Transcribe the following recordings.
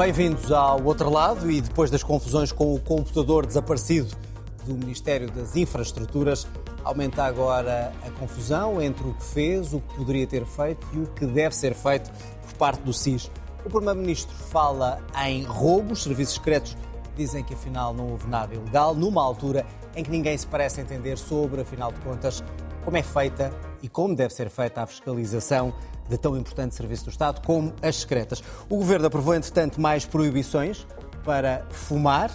Bem-vindos ao outro lado e depois das confusões com o computador desaparecido do Ministério das Infraestruturas, aumenta agora a confusão entre o que fez, o que poderia ter feito e o que deve ser feito por parte do SIS. O Primeiro-Ministro fala em roubos, serviços secretos dizem que afinal não houve nada ilegal, numa altura em que ninguém se parece entender sobre, afinal de contas, como é feita e como deve ser feita a fiscalização de tão importante serviço do Estado como as secretas. O Governo aprovou, entretanto, mais proibições para fumar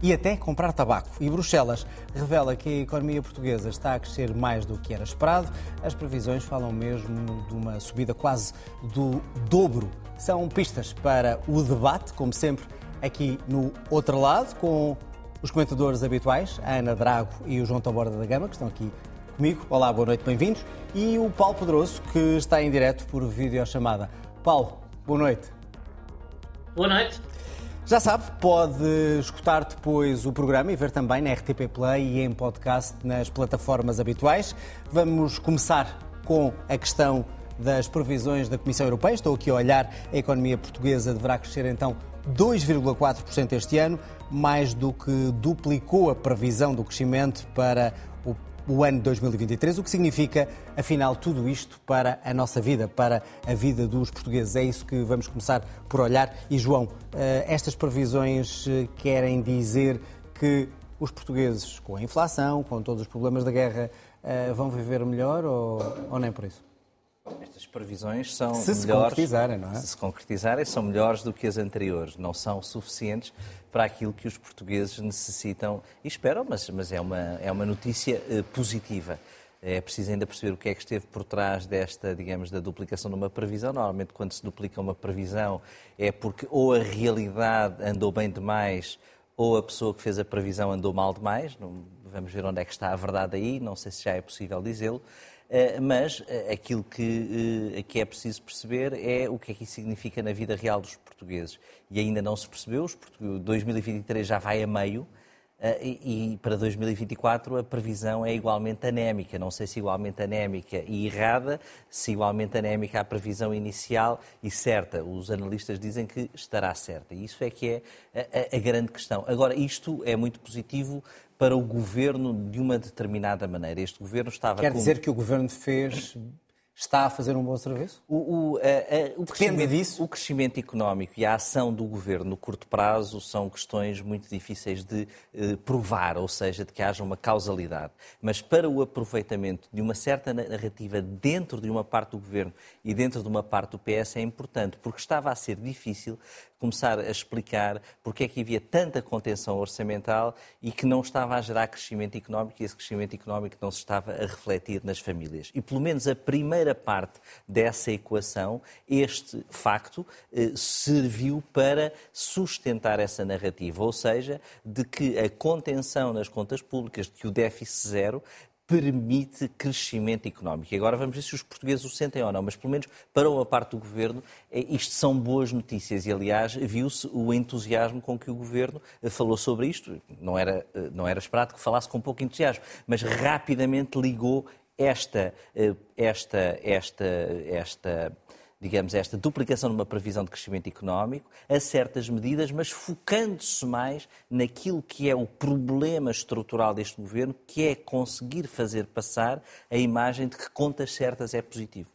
e até comprar tabaco. E Bruxelas revela que a economia portuguesa está a crescer mais do que era esperado. As previsões falam mesmo de uma subida quase do dobro. São pistas para o debate, como sempre, aqui no outro lado, com os comentadores habituais, a Ana Drago e o João Taborda da Gama, que estão aqui comigo. Olá, boa noite, bem-vindos. E o Paulo Pedroso, que está em direto por videochamada. Paulo, boa noite. Boa noite. Já sabe, pode escutar depois o programa e ver também na RTP Play e em podcast nas plataformas habituais. Vamos começar com a questão das previsões da Comissão Europeia. Estou aqui a olhar, a economia portuguesa deverá crescer então 2,4% este ano, mais do que duplicou a previsão do crescimento para o ano 2023, o que significa, afinal, tudo isto para a nossa vida, para a vida dos portugueses. É isso que vamos começar por olhar. E, João, eh, estas previsões eh, querem dizer que os portugueses, com a inflação, com todos os problemas da guerra, eh, vão viver melhor ou, ou nem por isso? Estas previsões são se melhores, se concretizarem, não é? Se se concretizarem, são melhores do que as anteriores. Não são suficientes para aquilo que os portugueses necessitam e esperam, mas, mas é, uma, é uma notícia uh, positiva. É preciso ainda perceber o que é que esteve por trás desta, digamos, da duplicação de uma previsão. Normalmente, quando se duplica uma previsão, é porque ou a realidade andou bem demais ou a pessoa que fez a previsão andou mal demais. Vamos ver onde é que está a verdade aí, não sei se já é possível dizê-lo. Eh, mas eh, aquilo que, eh, que é preciso perceber é o que é que isso significa na vida real dos portugueses. E ainda não se percebeu, 2023 já vai a meio, e para 2024 a previsão é igualmente anémica. Não sei se igualmente anémica e errada, se igualmente anémica a previsão inicial e certa. Os analistas dizem que estará certa. E isso é que é a, a grande questão. Agora, isto é muito positivo para o governo de uma determinada maneira. Este governo estava. Quer dizer que o governo fez está a fazer um bom serviço? O, o, a, a, o, crescimento, disso? o crescimento económico e a ação do governo no curto prazo são questões muito difíceis de eh, provar, ou seja, de que haja uma causalidade. Mas para o aproveitamento de uma certa narrativa dentro de uma parte do governo e dentro de uma parte do PS é importante, porque estava a ser difícil começar a explicar porque é que havia tanta contenção orçamental e que não estava a gerar crescimento económico e esse crescimento económico não se estava a refletir nas famílias. E pelo menos a primeira parte dessa equação, este facto, eh, serviu para sustentar essa narrativa, ou seja, de que a contenção nas contas públicas, de que o déficit zero, permite crescimento económico. E agora vamos ver se os portugueses o sentem ou não, mas pelo menos para uma parte do governo, é, isto são boas notícias. E aliás, viu-se o entusiasmo com que o governo eh, falou sobre isto. Não era, eh, não era esperado que falasse com pouco entusiasmo, mas rapidamente ligou esta, eh, esta, esta, esta digamos, esta duplicação de uma previsão de crescimento económico a certas medidas, mas focando-se mais naquilo que é o problema estrutural deste governo, que é conseguir fazer passar a imagem de que contas certas é positivo.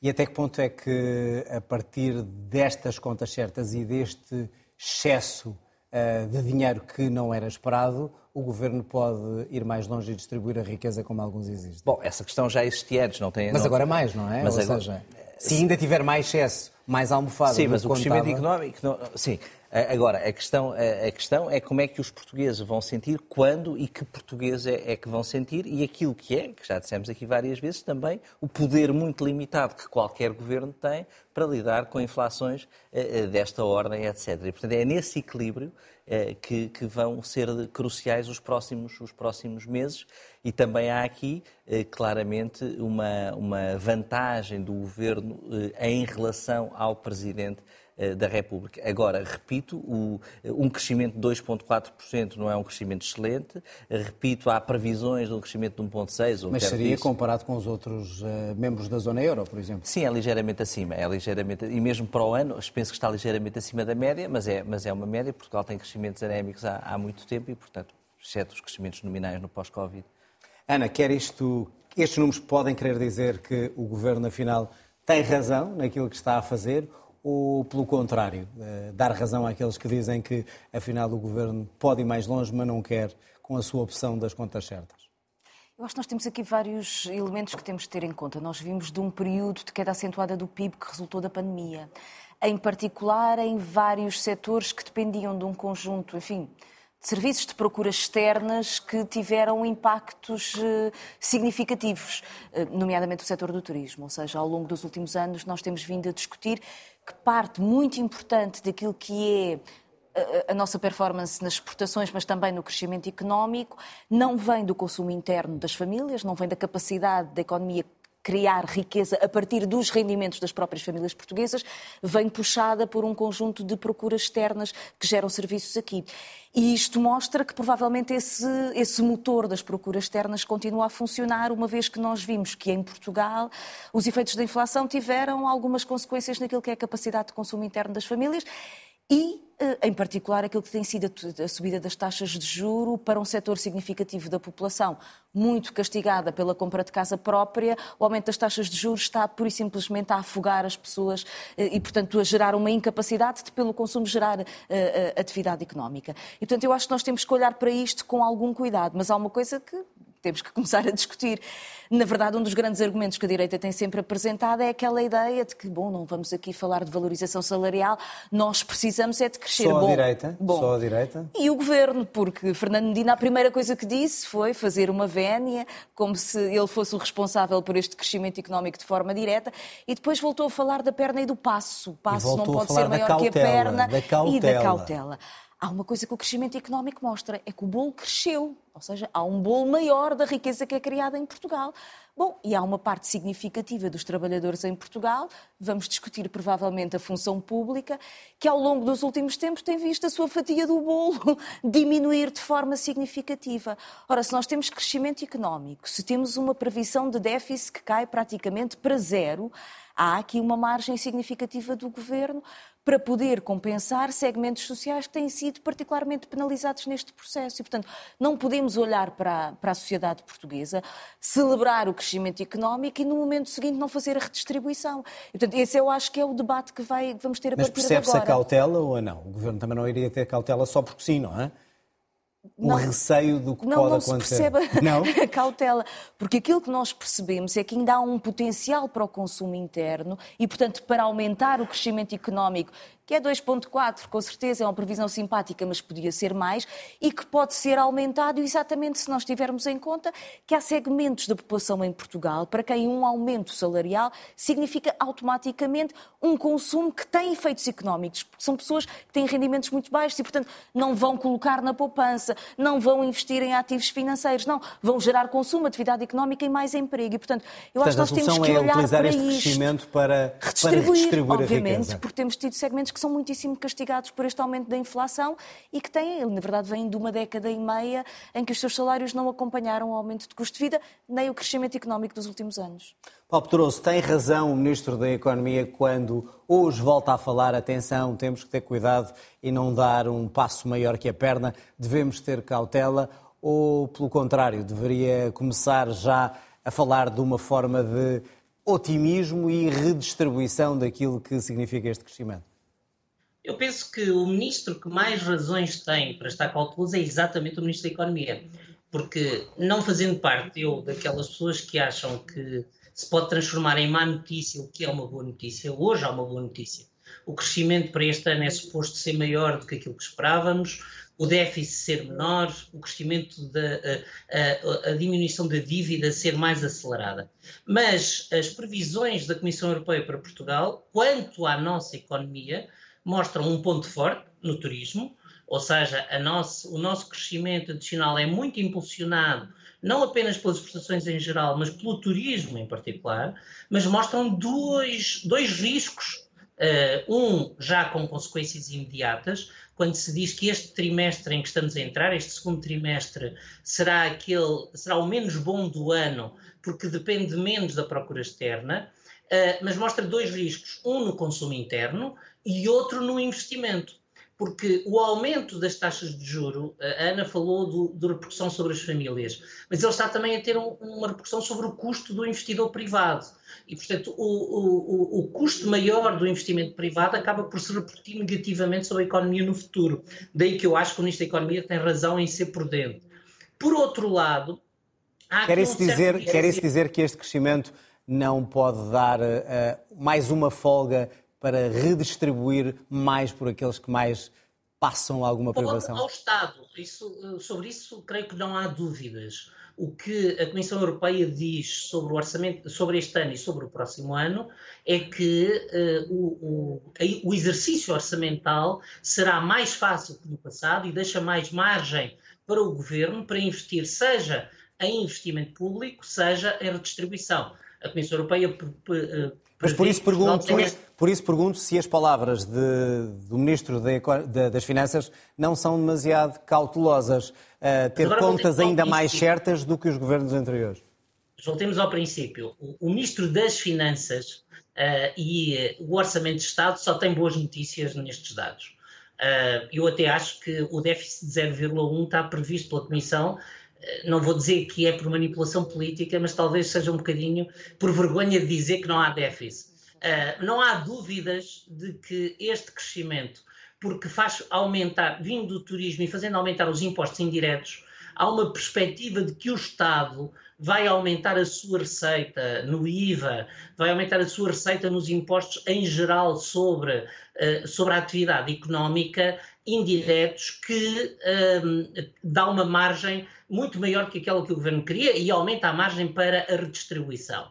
E até que ponto é que, a partir destas contas certas e deste excesso uh, de dinheiro que não era esperado, o governo pode ir mais longe e distribuir a riqueza como alguns existem? Bom, essa questão já existia antes, não tem. Mas não... agora mais, não é? Mas Ou agora... seja, se ainda tiver mais excesso, mais almofada. Sim, mas o crescimento económico. Não, sim. Agora, a questão, a questão é como é que os portugueses vão sentir, quando e que português é, é, que vão sentir, e aquilo que é, que já dissemos aqui várias vezes também, o poder muito limitado que qualquer governo tem para lidar com inflações uh, desta ordem, etc. E, portanto, é nesse equilíbrio que, que, vão ser cruciais os próximos, os próximos meses. E também há aqui, uh, claramente, uma, uma vantagem do governo em relação ao presidente da República. Agora, repito, o, um crescimento de 2,4% não é um crescimento excelente. Repito, há previsões de um crescimento de 1,6%. Mas seria disso. comparado com os outros uh, membros da zona euro, por exemplo? Sim, é ligeiramente acima. É ligeiramente, e mesmo para o ano, penso que está ligeiramente acima da média, mas é, mas é uma média. Portugal tem crescimentos anémicos há, há muito tempo e, portanto, exceto os crescimentos nominais no pós-Covid. Ana, quer isto, estes números podem querer dizer que o governo, afinal, tem razão naquilo que está a fazer ou, pelo contrário, eh, dar razão àqueles que dizem que, afinal, o governo pode ir mais longe, mas não quer com a sua opção das contas certas? Eu acho que nós temos aqui vários elementos que temos de ter em conta. Nós vimos de um período de queda acentuada do PIB que resultou da pandemia, em particular em vários setores que dependiam de um conjunto, enfim, de serviços de procura externas que tiveram impactos eh, significativos, eh, nomeadamente o setor do turismo. Ou seja, ao longo dos últimos anos nós temos vindo a discutir que parte muito importante daquilo que é a nossa performance nas exportações, mas também no crescimento económico, não vem do consumo interno das famílias, não vem da capacidade da economia criar riqueza a partir dos rendimentos das próprias famílias portuguesas, vem puxada por um conjunto de procuras externas que geram serviços aqui. E isto mostra que provavelmente esse, esse motor das procuras externas continua a funcionar, uma vez que nós vimos que em Portugal os efeitos da inflação tiveram algumas consequências naquilo que é a capacidade de consumo interno das famílias e, eh, em particular, aquilo que tem sido a subida das taxas de juro para um setor significativo da população, muito castigada pela compra de casa própria, o aumento das taxas de juros está pura e simplesmente a afogar as pessoas eh, e, portanto, a gerar uma incapacidade de, pelo consumo, gerar uh, atividade económica. E, portanto, eu acho que nós temos que olhar para isto com algum cuidado, mas há uma coisa que temos que começar a discutir. Na verdade, um dos grandes argumentos que a direita tem sempre apresentado é aquela ideia de que, bom, não vamos aqui falar de valorização salarial, nós precisamos é de crescer. Só bom, direita? Bom. Só a direita? E o governo, porque Fernando Medina a primeira coisa que disse foi fazer uma vénia, como se ele fosse o responsável por este crescimento económico de forma direta, e depois voltou a falar da perna e do passo. O passo não pode ser maior cautela, que a perna e da cautela. Há uma coisa que o crescimento económico mostra, é que o bolo cresceu, ou seja, há um bolo maior da riqueza que é criada em Portugal. Bom, e há uma parte significativa dos trabalhadores em Portugal, vamos discutir provavelmente a função pública, que ao longo dos últimos tempos tem visto a sua fatia do bolo diminuir de forma significativa. Ora, se nós temos crescimento económico, se temos uma previsão de déficit que cai praticamente para zero, há aqui uma margem significativa do governo para poder compensar segmentos sociais que têm sido particularmente penalizados neste processo. E, portanto, não podemos olhar para a, para a sociedade portuguesa, celebrar o crescimento económico e, no momento seguinte, não fazer a redistribuição. E, portanto, esse eu acho que é o debate que vai, vamos ter a Mas partir de agora. Mas percebe-se a cautela ou não? O Governo também não iria ter cautela só porque sim, não é? O não, receio do que não, pode não acontecer. Não se percebe não? a cautela, porque aquilo que nós percebemos é que ainda há um potencial para o consumo interno e, portanto, para aumentar o crescimento económico que é 2,4, com certeza é uma previsão simpática, mas podia ser mais, e que pode ser aumentado exatamente se nós tivermos em conta que há segmentos da população em Portugal para quem um aumento salarial significa automaticamente um consumo que tem efeitos económicos, porque são pessoas que têm rendimentos muito baixos e, portanto, não vão colocar na poupança, não vão investir em ativos financeiros, não, vão gerar consumo, atividade económica e mais emprego. E, portanto, eu portanto, acho que nós temos que é olhar para isto. para redistribuir, para redistribuir obviamente, porque temos tido segmentos que são muitíssimo castigados por este aumento da inflação e que têm, na verdade, vêm de uma década e meia em que os seus salários não acompanharam o aumento de custo de vida nem o crescimento económico dos últimos anos. Paulo Pedroso, tem razão o Ministro da Economia quando hoje volta a falar, atenção, temos que ter cuidado e não dar um passo maior que a perna, devemos ter cautela, ou, pelo contrário, deveria começar já a falar de uma forma de otimismo e redistribuição daquilo que significa este crescimento? Eu penso que o ministro que mais razões tem para estar cauteloso é exatamente o ministro da Economia. Porque, não fazendo parte eu daquelas pessoas que acham que se pode transformar em má notícia o que é uma boa notícia, hoje há uma boa notícia. O crescimento para este ano é suposto ser maior do que aquilo que esperávamos, o déficit ser menor, o crescimento da a, a, a, diminuição da dívida ser mais acelerada. Mas as previsões da Comissão Europeia para Portugal, quanto à nossa economia, mostram um ponto forte no turismo, ou seja, nosso, o nosso crescimento adicional é muito impulsionado não apenas pelas prestações em geral, mas pelo turismo em particular, mas mostram dois, dois riscos. Um já com consequências imediatas, quando se diz que este trimestre em que estamos a entrar, este segundo trimestre, será aquele, será o menos bom do ano, porque depende menos da procura externa, uh, mas mostra dois riscos: um no consumo interno e outro no investimento porque o aumento das taxas de juro, a Ana falou de repercussão sobre as famílias, mas ele está também a ter um, uma repercussão sobre o custo do investidor privado. E, portanto, o, o, o, custo maior do investimento privado acaba por se repercutir negativamente sobre a economia no futuro. Daí que eu acho que o Ministro da Economia tem razão em ser prudente. Por outro lado, há quer isso, um dizer, quer isso dizer que este crescimento não pode dar uh, mais uma folga para redistribuir mais por aqueles que mais passam alguma privação? Ao Estado, isso, sobre isso creio que não há dúvidas. O que a Comissão Europeia diz sobre o orçamento, sobre este ano e sobre o próximo ano, é que uh, o, o, o exercício orçamental será mais fácil que no passado e deixa mais margem para o governo para investir, seja em investimento público, seja em redistribuição. A Comissão Europeia eh, mas por isso pergunto, por isso pergunto se as palavras de, do Ministro de, de, das Finanças não são demasiado cautelosas, uh, ter contas ainda mais certas do que os governos anteriores. Voltemos ao princípio. O, o Ministro das Finanças uh, e uh, o Orçamento de Estado só tem boas notícias nestes dados. eu até acho que o déficit de 0,1 está previsto pela Comissão não vou dizer que é por manipulação política, mas talvez seja um bocadinho por vergonha de dizer que não há déficit. Uh, não há dúvidas de que este crescimento, porque faz aumentar, vindo do turismo e fazendo aumentar os impostos indiretos, há uma perspectiva de que o Estado vai aumentar a sua receita no IVA, vai aumentar a sua receita nos impostos em geral sobre, uh, sobre a atividade económica indiretos que um, dá uma margem muito maior que aquela que o governo queria e aumenta a margem para a redistribuição.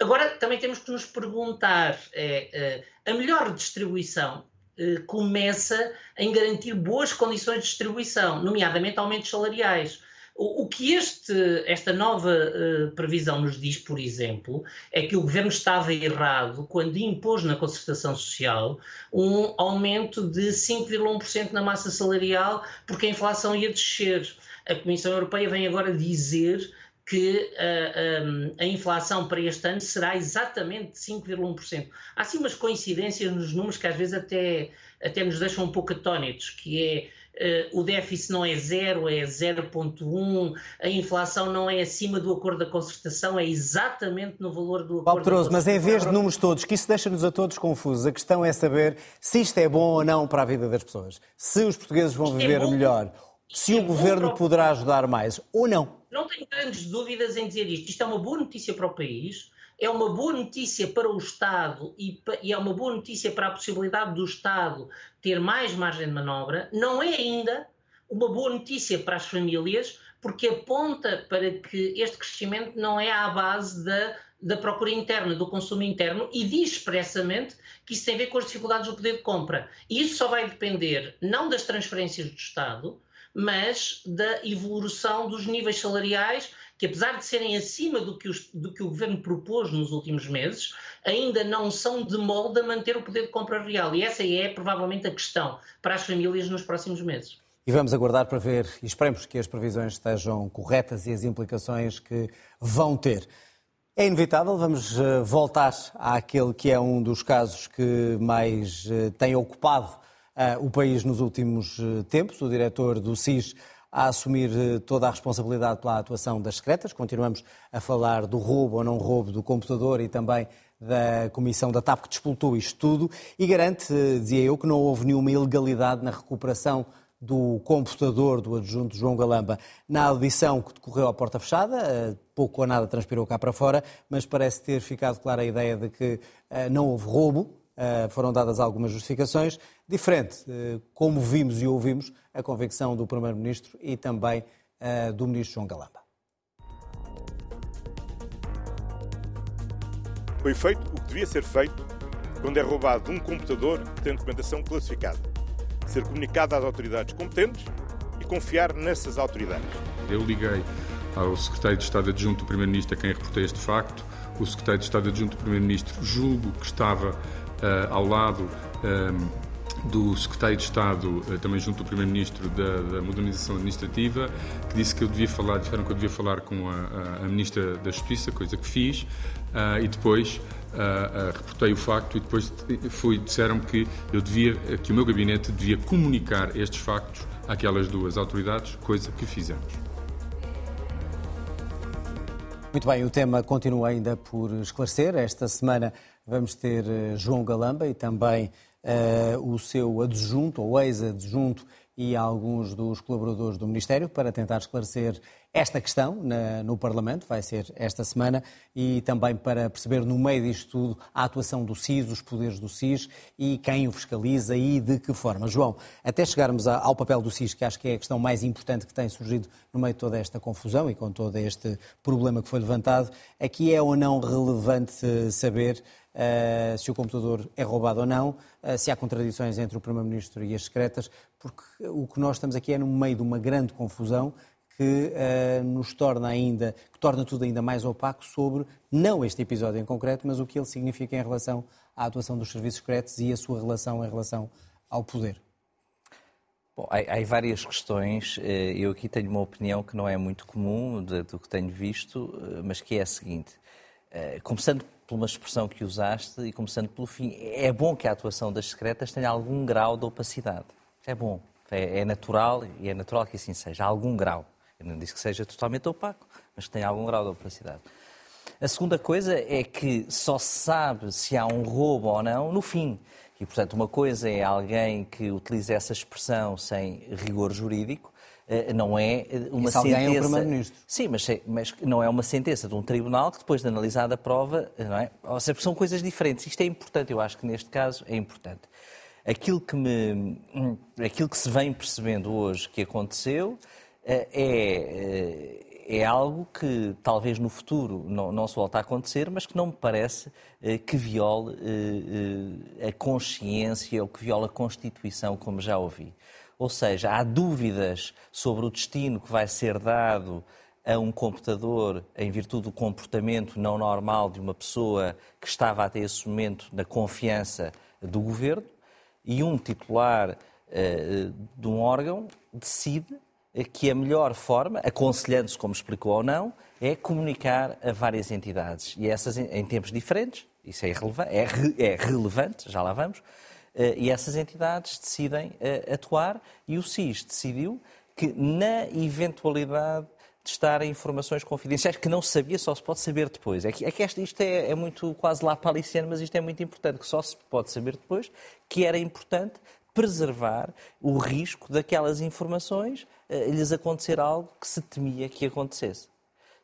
Agora, também temos que nos perguntar: é, é, a melhor redistribuição é, começa em garantir boas condições de distribuição, nomeadamente aumentos salariais. O, que este, esta nova uh, previsão nos diz, por exemplo, é que o governo estava errado quando impôs na concertação social um aumento de 5,1% na massa salarial, porque a inflação ia descer. A Comissão Europeia vem agora dizer que a, uh, a, a, inflação para este ano será exatamente de 5,1%. Há sim umas coincidências nos números que às vezes até, até nos deixam um pouco atónitos, que é uh, o déficit não é zero, é 0,1, a inflação não é acima do acordo da concertação, é exatamente no valor do acordo Paulo mas em vez de números todos, que isso deixa-nos a todos confusos, a questão é saber se isto é bom ou não para a vida das pessoas, se os portugueses vão isto é viver é melhor se o governo poderá ajudar mais ou não. Não tenho grandes dúvidas em dizer isto. Isto é uma boa notícia para o país, é uma boa notícia para o Estado e, é uma boa notícia para a possibilidade do Estado ter mais margem de manobra. Não é ainda uma boa notícia para as famílias, porque aponta para que este crescimento não é à base da, da procura interna, do consumo interno, e diz expressamente que isso tem a ver com as dificuldades do poder de compra. E isso só vai depender não das transferências do Estado, mas da evolução dos níveis salariais, que apesar de serem acima do que, os, do que o governo propôs nos últimos meses, ainda não são de molde a manter o poder de compra real. E essa é provavelmente a questão para as famílias nos próximos meses. E vamos aguardar para ver e esperemos que as previsões estejam corretas e as implicações que vão ter. É inevitável, vamos eh, voltar àquele que é um dos casos que mais eh, tem ocupado o país nos últimos uh, tempos. O diretor do SIS a assumir uh, toda a responsabilidade pela atuação das secretas. Continuamos a falar do roubo ou não roubo do computador e também da Comissão da TAP que disputou isto tudo e garante, dizia eu, que não houve nenhuma ilegalidade na recuperação do computador do adjunto João Galamba na audição que decorreu à porta fechada. Pouco ou nada transpirou cá para fora, mas parece ter ficado clara a ideia de que não houve roubo, eh, foram dadas algumas justificações, diferente, eh, como vimos e ouvimos, a convicção do Primeiro-Ministro e também eh, do Ministro João Galamba. Foi feito o que devia ser feito quando é roubado um computador que tem documentação classificada. Ser comunicado às autoridades competentes e confiar nessas autoridades. Eu liguei ao Secretário de Estado Adjunto do Primeiro-Ministro, a quem reportei este facto. O Secretário de Estado Adjunto do Primeiro-Ministro julgo que estava ao lado do secretário de Estado, eh, também junto do primeiro-ministro da, da, modernização administrativa, que disse que eu devia falar, disseram que eu devia falar com a, a, a ministra da Justiça, coisa que fiz, uh, e depois uh, uh, reportei o facto e depois fui, disseram que eu devia, que o meu gabinete devia comunicar estes factos àquelas duas autoridades, coisa que fizemos. Muito bem, o tema continua ainda por esclarecer. Esta semana vamos ter João Galamba e também uh, o seu adjunto ou ex-adjunto e alguns dos colaboradores do Ministério para tentar esclarecer esta questão na, no Parlamento, vai ser esta semana, e também para perceber no meio disto tudo a atuação do SIS, os poderes do SIS e quem o fiscaliza e de que forma. João, até chegarmos ao papel do SIS, que acho que é a questão mais importante que tem surgido no meio de toda esta confusão e com todo este problema que foi levantado, aqui é ou não relevante saber uh, se o computador é roubado ou não, uh, se há contradições entre o Primeiro-Ministro e as secretas, porque o que nós estamos aqui é no meio de uma grande confusão que uh, nos torna ainda, que torna tudo ainda mais opaco sobre, não este episódio em concreto, mas o que ele significa em relação à atuação dos serviços secretos e a sua relação em relação ao poder. Bom, há, há, várias questões. Eu aqui tenho uma opinião que não é muito comum do que tenho visto, mas que é a seguinte. Começando por uma expressão que usaste e começando pelo fim, é bom que a atuação das secretas tenha algum grau de opacidade. É bom, é, é natural e é natural que assim seja, algum grau. Eu não disse que seja totalmente opaco, mas que tenha algum grau de opacidade. A segunda coisa é que só se sabe se há um roubo ou não no fim. E, portanto, uma coisa é alguém que utiliza essa expressão sem rigor jurídico, não é eh, uma Esse sentença. Alguém é o Primeiro-Ministro. Sim, mas, mas, não é uma sentença de um tribunal que depois de analisada a prova, não é? Ou seja, são coisas diferentes. Isto é importante, eu acho que neste caso é importante. Aquilo que, me, hum, aquilo que se vem percebendo hoje que aconteceu eh, é, é algo que talvez no futuro não, não se volte a acontecer, mas que não me parece que viole a consciência ou que viole a Constituição, como já ouvi. Ou seja, há dúvidas sobre o destino que vai ser dado a um computador em virtude do comportamento não normal de uma pessoa que estava até esse momento na confiança do governo e um titular uh, de um órgão decide que a melhor forma, aconselhando-se como explicou ou não, é comunicar a várias entidades. E essas em tempos diferentes, isso é, é, re, é relevante, já lá vamos, e essas entidades decidem eh, atuar e o SIS decidiu que, na eventualidade de estar em informações confidenciais que não sabia, só se pode saber depois. É que, é que isto é, é, muito quase lá paliciano, mas isto é muito importante, que só se pode saber depois, que era importante preservar o risco daquelas informações eh, lhes acontecer algo que se temia que acontecesse.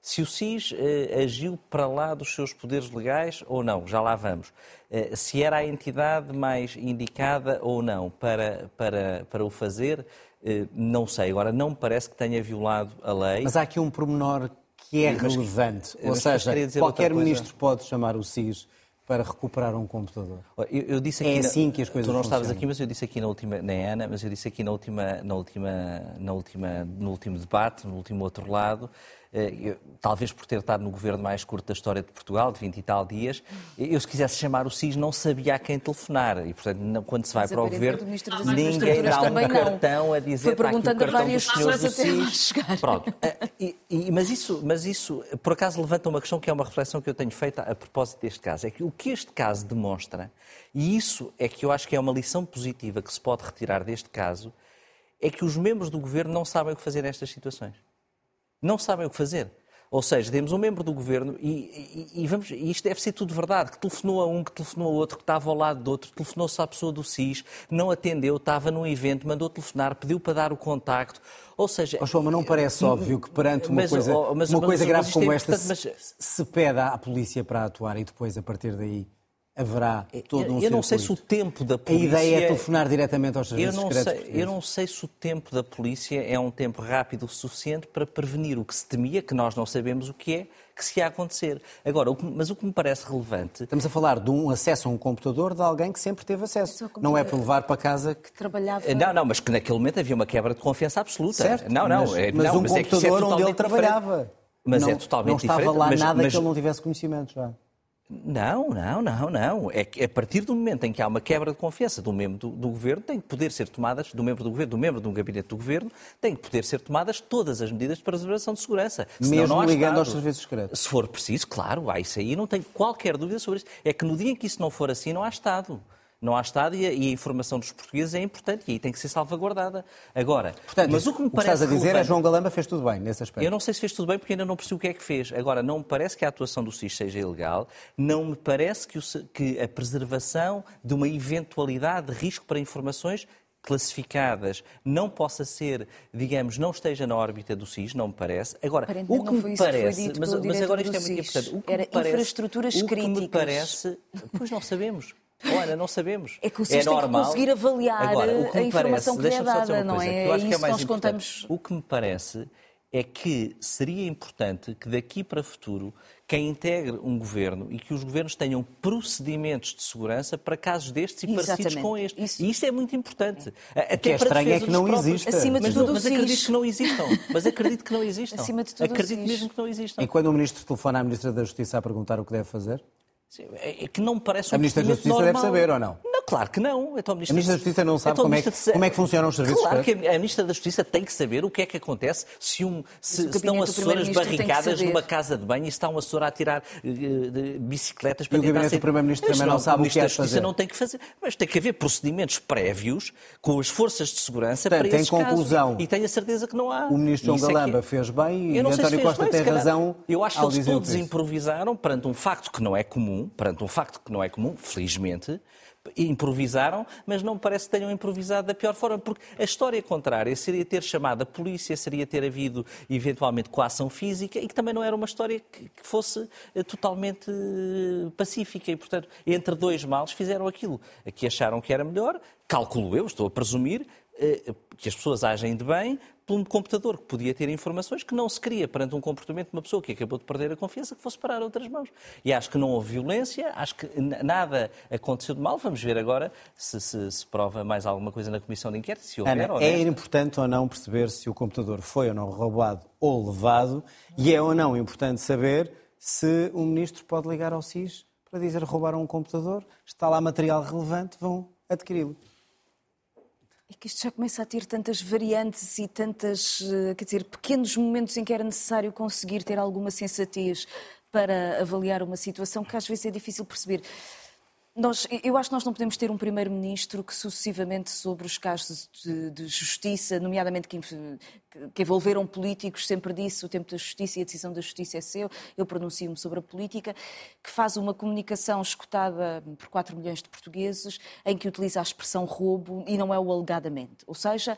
Se o SIS eh, agiu para lá dos seus poderes legais ou não, já lá vamos. Eh, se era a entidade mais indicada ou não para, para, para o fazer, eh, não sei. Agora, não me parece que tenha violado a lei. Mas há aqui um pormenor que é relevante. ou seja, qualquer ministro pode chamar o SIS para recuperar um computador. Eu, eu disse aqui é assim que as coisas Tu não funcionam. estavas aqui, mas eu disse aqui na última, nem Ana, mas eu disse aqui na última, na última, na última, no último debate, no último outro lado, talvez por ter estado no governo mais curto da história de Portugal, de 20 e tal dias, eu se quisesse chamar o SIS não sabia a quem telefonar. E, portanto, quando se vai para o governo, ninguém dá um cartão a dizer para aqui o cartão dos senhores do SIS. Pronto. Eh, e, e, mas, isso, mas isso, por acaso, levanta uma questão que é uma reflexão que eu tenho feito a propósito deste caso. É que o que este caso demonstra, e isso é que eu acho que é uma lição positiva que se pode retirar deste caso, é que os membros do governo não sabem o que fazer nestas situações não sabem o que fazer. Ou seja, temos um membro do governo e, e, e, vamos, e isto deve ser tudo verdade, que telefonou a um, que telefonou a outro, que estava ao lado do outro, telefonou-se à pessoa do SIS, não atendeu, estava num evento, mandou telefonar, pediu para dar o contacto. Ou seja... Oh, João, mas não parece óbvio que perante uma mas, coisa, oh, mas, uma mas, coisa grave como é esta se, se pede à polícia para atuar e depois, a partir daí, haverá todo um Eu não sei se o tempo da polícia... A ideia é telefonar diretamente aos serviços eu não secretos sei, Eu não sei se o tempo da polícia é um tempo rápido o suficiente para prevenir o que se temia, que nós não sabemos o que é, que se ia acontecer. Agora, mas o que me parece relevante... Estamos a falar de um acesso a um computador de alguém que sempre teve acesso. Não é para levar para casa que... Trabalhava... Não, não, mas que naquele momento havia uma quebra de confiança absoluta. Certo, não, não. Mas, é, mas não, um mas computador é é onde ele trabalhava. Mas não, é totalmente não estava diferente. lá mas, nada mas, que ele não tivesse conhecimento já. Não, não, não, não. É que a partir do momento em que há uma quebra de confiança do membro do, do, governo, tem que poder ser tomadas, do membro do governo, do membro de um gabinete do governo, tem que poder ser tomadas todas as medidas de preservação de segurança. Mesmo ligando Estado. aos serviços secretos. Se for preciso, claro, há isso aí, não tenho qualquer dúvida sobre isso. É que no dia em que isso não for assim, não há Estado não há Estado e a, informação dos portugueses é importante e aí tem que ser salvaguardada. Agora, Portanto, mas o que me o parece. estás a dizer é João Galamba fez tudo bem nesse aspecto. Eu não sei se fez tudo bem porque ainda não percebi o que é que fez. Agora, não me parece que a atuação do SIS seja ilegal, não me parece que, o, que a preservação de uma eventualidade de risco para informações classificadas não possa ser, digamos, não esteja na órbita do SIS, não me parece. Agora, o que me parece, mas, mas, agora isto é muito importante. O que Era me parece, infraestruturas o críticas. O que me parece, pois não sabemos. Olha, não sabemos. É que o SIS é tem normal. que conseguir avaliar Agora, a informação parece, que lhe é dada, não é? Que eu acho é que é mais nós contamos. O que me parece é que seria importante que daqui para o futuro quem integre um governo e que os governos tenham procedimentos de segurança para casos destes e Exatamente. parecidos com este. Isso. E isso é muito importante. É. Até que é estranho é que não exista. Acima de mas, tudo mas acredito que não existam. Mas acredito que não existam. Acima de tudo acredito mesmo que não existam. E quando o Ministro telefona à Ministra da Justiça a perguntar o que deve fazer? É, é que não me parece um A Ministra da Justiça normal. deve saber ou não? Claro que não. Então, a, Ministra a Ministra da Justiça não sabe então, como, é que, como é que funcionam os serviços Claro que a Ministra da Justiça tem que saber o que é que acontece se, um, se, se estão assessoras barricadas numa casa de banho e está um assessor a tirar uh, bicicletas para e. E o Gabinete do Primeiro-Ministro também não, não sabe o que é fazer. Justiça não tem que fazer. Mas tem que haver procedimentos prévios com as forças de segurança Portanto, para esses em conclusão, casos. E tenho a certeza que não há. O Ministro João Galamba é que... fez bem e António Costa bem, tem razão Eu acho que eles todos improvisaram perante um facto que não é comum, perante um facto que não é comum, felizmente, improvisaram, mas não parece que tenham improvisado da pior forma, porque a história contrária seria ter chamado a polícia, seria ter havido eventualmente coação física e que também não era uma história que fosse eh, totalmente eh, pacífica e, portanto, entre dois males fizeram aquilo. Que acharam que era melhor, calculo eu, estou a presumir, que as pessoas agem de bem, por um computador que podia ter informações que não se queria perante um comportamento de uma pessoa que acabou de perder a confiança que fosse parar outras mãos. E acho que não houve violência, acho que nada aconteceu de mal. Vamos ver agora se, se, se prova mais alguma coisa na comissão de inquérito, se houver Ana, ou É importante ou não perceber se o computador foi ou não roubado ou levado e é ou não importante saber se o ministro pode ligar ao SIS para dizer roubaram um computador, está lá material relevante, vão adquiri-lo. É que isto já começa a ter tantas variantes e tantas, eh, quer dizer, pequenos momentos em que era necessário conseguir ter alguma sensatez para avaliar uma situação que às vezes é difícil perceber. Nós, eu acho que nós não podemos ter um primeiro-ministro que sucessivamente sobre os casos de, de justiça, nomeadamente que, que, envolveram políticos, sempre disse o tempo da justiça e a decisão da justiça é seu, eu pronuncio-me sobre a política, que faz uma comunicação escutada por 4 milhões de portugueses em que utiliza a expressão roubo e não é o alegadamente. Ou seja,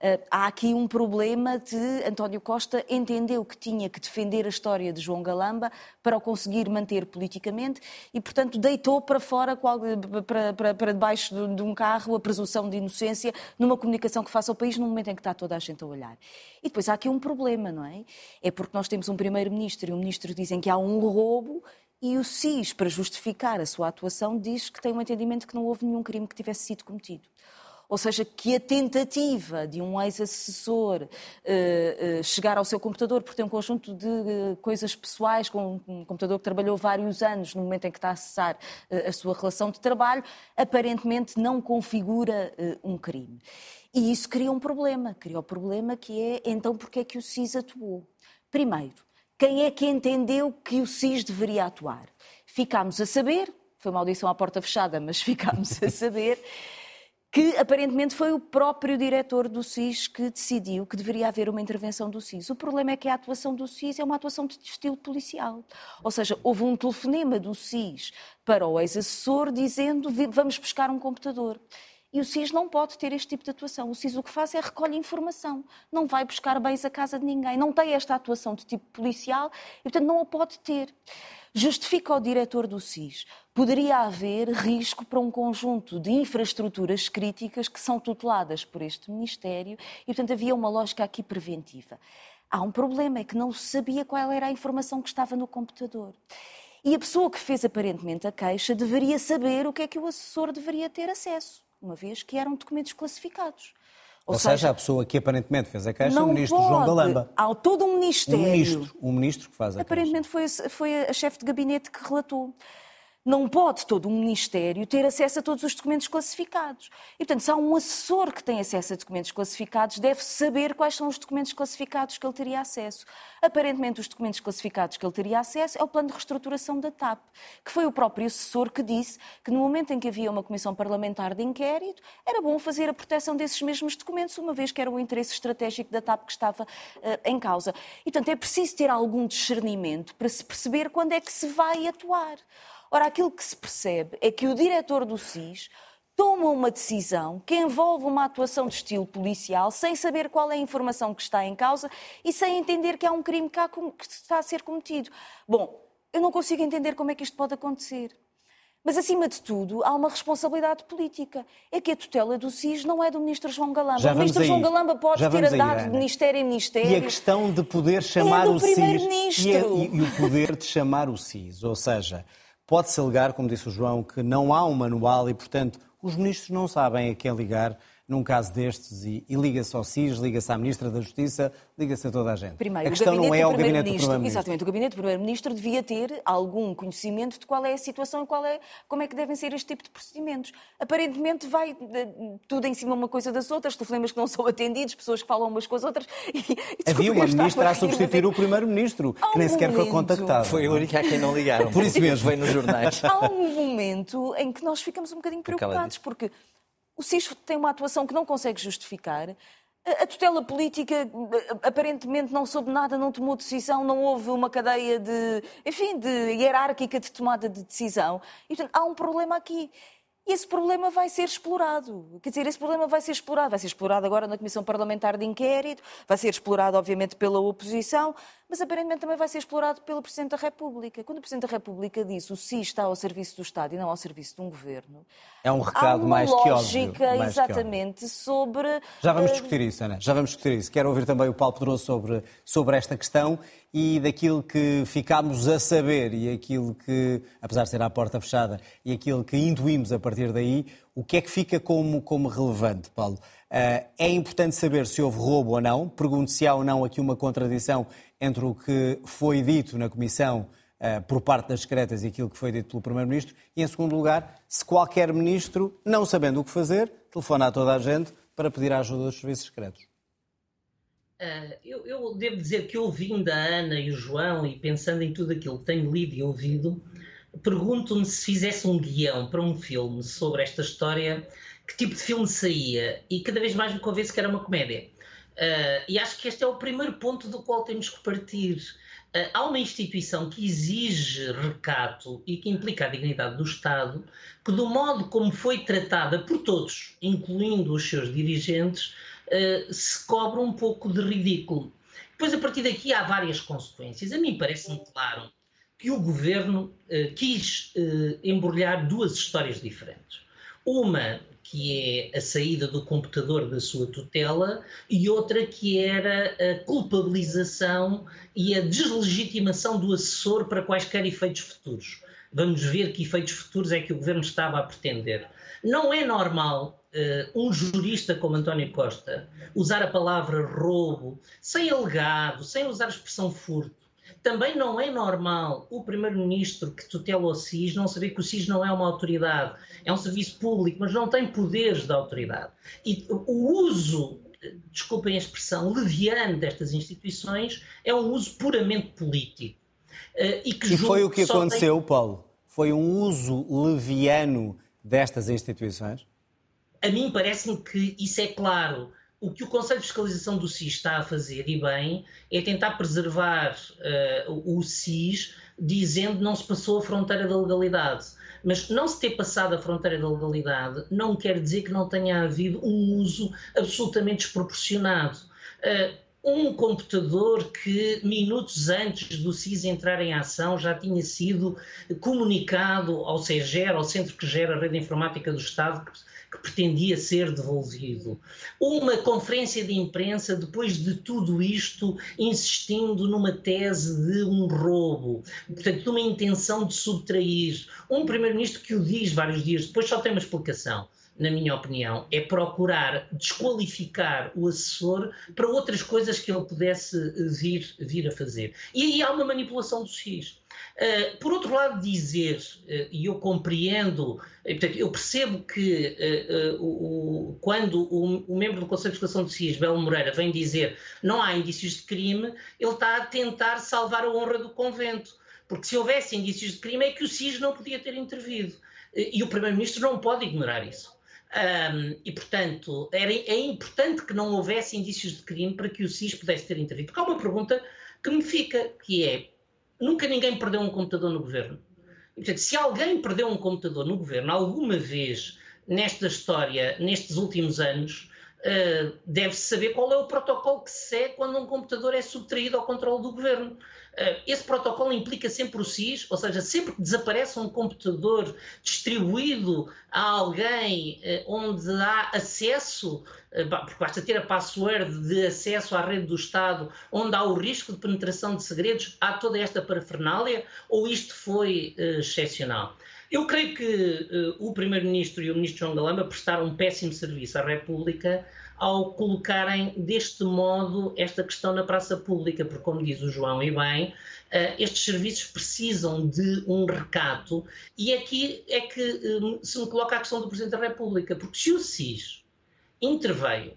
eh, há aqui um problema de António Costa entendeu que tinha que defender a história de João Galamba para o conseguir manter politicamente e, portanto, deitou para fora, para, para, para debaixo de um carro, a presunção de inocência numa comunicação que faça ao país no momento em que está toda a gente a olhar. E depois há aqui um problema, não é? É porque nós temos um primeiro-ministro e o ministro dizem que há um roubo e o SIS, para justificar a sua atuação, diz que tem um entendimento que não houve nenhum crime que tivesse sido cometido. Ou seja, que a tentativa de um ex-assessor uh, uh, chegar ao seu computador por ter um conjunto de uh, coisas pessoais, com um computador que trabalhou vários anos no momento em que está a acessar a sua relação de trabalho, aparentemente não configura um crime. E isso cria um problema. Cria o problema que é, então, porque é que o SIS atuou? Primeiro, quem é que entendeu que o SIS deveria atuar? Ficámos a saber, foi uma audição à porta fechada, mas ficámos a saber que aparentemente foi o próprio diretor do SIS que decidiu que deveria haver uma intervenção do SIS. O problema é que a atuação do SIS é uma atuação de estilo policial. Ou seja, houve um telefonema do SIS para o ex-assessor dizendo vamos buscar um computador. E o SIS não pode ter este tipo de atuação. O SIS o que faz é recolhe informação. Não vai buscar bens à casa de ninguém. Não tem esta atuação de tipo policial e, portanto, não a pode ter. Justifica o diretor do SIS. Poderia haver risco para um conjunto de infraestruturas críticas que são tuteladas por este Ministério e, portanto, havia uma lógica aqui preventiva. Há um problema, é que não sabia qual era a informação que estava no computador. E a pessoa que fez aparentemente a queixa deveria saber o que é que o assessor deveria ter acesso uma vez que eram documentos classificados. Ou, Ou seja, seja, a pessoa que aparentemente fez a queixa é o ministro pode. João Galamba. Há todo um ministério. Um ministro, um ministro que faz a Aparentemente queixa. foi, foi a chefe de gabinete que relatou. Não pode todo um Ministério ter acesso a todos os documentos classificados. E, portanto, se há um assessor que tem acesso a documentos classificados, deve saber quais são os documentos classificados que ele teria acesso. Aparentemente, os documentos classificados que ele teria acesso é o plano de reestruturação da TAP, que foi o próprio assessor que disse que no momento em que havia uma comissão parlamentar de inquérito, era bom fazer a proteção desses mesmos documentos, uma vez que era o interesse estratégico da TAP que estava uh, em causa. E, portanto, é preciso ter algum discernimento para se perceber quando é que se vai atuar. Ora, aquilo que se percebe é que o diretor do SIS toma uma decisão que envolve uma atuação de estilo policial sem saber qual é a informação que está em causa e sem entender que há um crime que está a ser cometido. Bom, eu não consigo entender como é que isto pode acontecer. Mas, acima de tudo, há uma responsabilidade política. É que a tutela do SIS não é do Ministro João Galamba. Já o Ministro. João Galamba pode ter andado de Ministério em Ministério. E a questão de poder chamar é o SIS. E, a, e, e o poder de chamar o SIS. Ou seja, Pode-se alegar, como disse o João, que não há um manual e, portanto, os ministros não sabem a quem ligar num caso destes e, e liga-se ao CIS, liga-se à Ministra da Justiça, liga-se a toda a gente. Primeiro, a questão não é o Gabinete do Primeiro-Ministro. Exatamente, o Gabinete do Primeiro-Ministro devia ter algum conhecimento de qual é a situação e qual é, como é que devem ser este tipo de procedimentos. Aparentemente vai tudo em cima uma coisa das outras, telefonemas que não são atendidos, pessoas que falam umas com as outras. E, e, Havia uma ministra a substituir o Primeiro-Ministro, que nem sequer foi contactado. Foi a única a quem não ligaram. Por isso mesmo. Veio nos jornais. Há um momento em que nós ficamos um bocadinho preocupados, porque o SIS tem uma atuação que não consegue justificar. A tutela política aparentemente não soube nada, não tomou decisão, não houve uma cadeia de, enfim, de hierárquica de tomada de decisão. E, portanto, há um problema aqui. E esse problema vai ser explorado. Quer dizer, esse problema vai ser explorado. Vai ser explorado agora na Comissão Parlamentar de Inquérito, vai ser explorado, obviamente, pela oposição, mas aparentemente também vai ser explorado pelo Presidente da República. Quando o Presidente da República disse o SI está ao serviço do Estado e não ao serviço de um governo. É um recado mais que óbvio. lógica, exatamente, sobre. Já vamos discutir isso, Ana. Já vamos discutir isso. Quero ouvir também o Paulo Pedroso sobre, sobre esta questão e daquilo que ficámos a saber e aquilo que, apesar de ser à porta fechada, e aquilo que intuímos a partir daí, o que é que fica como, como relevante, Paulo? Uh, é importante saber se houve roubo ou não. Pergunto se há ou não aqui uma contradição entre o que foi dito na Comissão uh, por parte das secretas e aquilo que foi dito pelo Primeiro-Ministro. E, em segundo lugar, se qualquer ministro, não sabendo o que fazer, telefona a toda a gente para pedir a ajuda dos serviços secretos. Uh, eu, eu, devo dizer que ouvindo a Ana e o João e pensando em tudo aquilo que tenho lido e ouvido, pergunto-me se fizesse um guião para um filme sobre esta história, que tipo de filme saía? E cada vez mais me convenço que era uma comédia. Uh, e acho que este é o primeiro ponto do qual temos que partir. Uh, há uma instituição que exige recato e que implica a dignidade do Estado, que, do modo como foi tratada por todos, incluindo os seus dirigentes, uh, se cobra um pouco de ridículo. Depois, a partir daqui, há várias consequências. A mim parece-me claro que o governo quis embrulhar duas histórias diferentes. Uma que é a saída do computador da sua tutela, e outra que era a culpabilização e a deslegitimação do assessor para quaisquer efeitos futuros. Vamos ver que efeitos futuros é que o governo estava a pretender. Não é normal uh, um jurista como António Costa usar a palavra roubo sem alegado, sem usar a expressão furto também não é normal o Primeiro-Ministro que tutela o SIS não saber que o SIS não é uma autoridade, é um serviço público, mas não tem poderes de autoridade. E o uso, desculpem a expressão, leviano destas instituições é um uso puramente político. Eh, e, que e foi o que aconteceu, tem... Paulo? Foi um uso leviano destas instituições? A mim parece-me que isso é claro o que o Conselho de Fiscalização do SIS está a fazer, e bem, é tentar preservar uh, o SIS dizendo que não se passou a fronteira da legalidade. Mas não se ter passado a fronteira da legalidade não quer dizer que não tenha havido um uso absolutamente desproporcionado. Uh, um computador que minutos antes do SIS entrar em ação já tinha sido comunicado ao CEGER, ao centro que gera a rede informática do Estado, que pretendia ser devolvido. Uma conferência de imprensa, depois de tudo isto, insistindo numa tese de um roubo, portanto, de uma intenção de subtrair. Um primeiro-ministro que o diz vários dias depois só tem uma explicação na minha opinião, é procurar desqualificar o assessor para outras coisas que ele pudesse vir, vir a fazer. E aí há uma manipulação do SIS. Uh, por outro lado, dizer, uh, e eu compreendo, portanto, eu percebo que quando o, membro do Conselho de Fiscalização do SIS, Belo Moreira, vem dizer não há indícios de crime, ele está a tentar salvar a honra do convento. Porque se houvesse indícios de crime é que o SIS não podia ter intervido. E o Primeiro-Ministro não pode ignorar isso. Um, e, portanto, era, é importante que não houvesse indícios de crime para que o SIS pudesse ter intervido. Porque há uma pergunta que me fica, que é, nunca ninguém perdeu um computador no governo. E, portanto, se alguém perdeu um computador no governo alguma vez nesta história, nestes últimos anos, uh, deve-se saber qual é o protocolo que se segue quando um computador é subtraído ao controle do governo. Eh, esse protocolo implica sempre o SIS, ou seja, sempre que desaparece um computador distribuído a alguém eh, onde há acesso, eh, porque basta ter a password de acesso à rede do Estado, onde há o risco de penetração de segredos, há toda esta parafernália, ou isto foi excepcional? Eu creio que o Primeiro-Ministro e o Ministro João Galamba prestaram um péssimo serviço à República ao colocarem deste modo esta questão na praça pública, porque, como diz o João e bem, uh, estes serviços precisam de um recato, e aqui é que uh, se me coloca a questão do Presidente da República, porque se o SIS interveio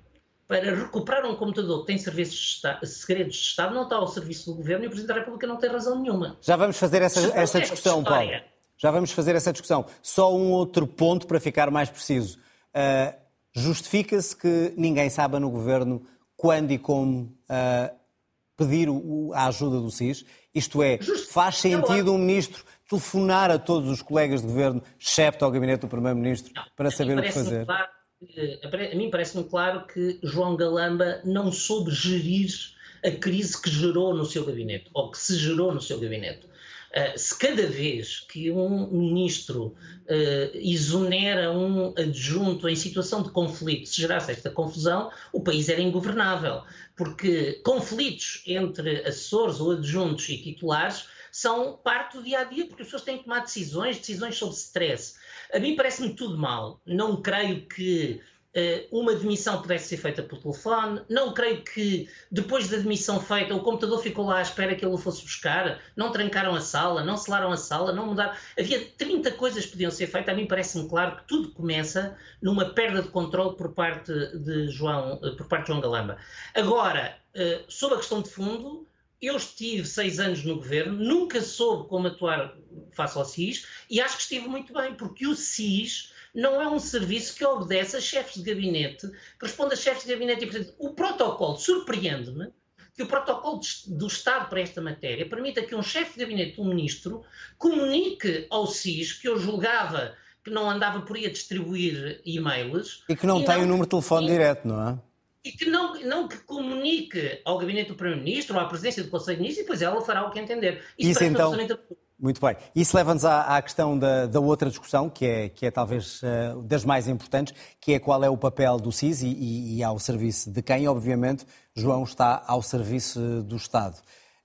para recuperar um computador que tem serviços de Estado, segredos de Estado, não está ao serviço do Governo e o Presidente da República não tem razão nenhuma. Já vamos fazer essa, essa discussão, Paulo. Já vamos fazer essa discussão. Só um outro ponto para ficar mais preciso. Uh, Justifica-se que ninguém saiba no governo quando e como uh, pedir o, a ajuda do SIS? Isto é, faz sentido um ministro telefonar a todos os colegas de governo, excepto ao gabinete do primeiro-ministro, para saber o que fazer? Claro, a mim parece-me claro que João Galamba não soube gerir a crise que gerou no seu gabinete, ou que se gerou no seu gabinete. Uh, se cada vez que um ministro uh, exonera um adjunto em situação de conflito se gerasse esta confusão, o país era ingovernável. Porque conflitos entre assessores ou adjuntos e titulares são parte do dia a dia, porque as pessoas têm que tomar decisões, decisões sob stress. A mim parece-me tudo mal. Não creio que eh, uma demissão pudesse ser feita por telefone. Não creio que depois da demissão feita o computador ficou lá à espera que ele o fosse buscar. Não trancaram a sala, não selaram a sala, não mudaram. Havia 30 coisas que podiam ser feitas. A mim parece-me claro que tudo começa numa perda de controle por parte de João, eh, por parte de João Galamba. Agora, eh, sobre a questão de fundo, eu estive seis anos no governo, nunca soube como atuar face ao SIS e acho que estive muito bem, porque o SIS não é um serviço que obedece a chefes de gabinete, que responde a chefes de gabinete e, portanto, o protocolo surpreende-me que o protocolo do Estado para esta matéria permita que um chefe de gabinete, um ministro, comunique ao SIS, que eu julgava que não andava por aí a distribuir e-mails. E que não e tem não, o número de telefone e, direto, não é? E que não, não que comunique ao gabinete do Primeiro-Ministro ou à presidência do Conselho de Ministros e depois ela fará o que entender. Isso, Isso então... Muito bem. Isso leva-nos à, à, questão da, da, outra discussão, que é, que é talvez uh, das mais importantes, que é qual é o papel do SIS e, e, e, ao serviço de quem, obviamente, João está ao serviço do Estado.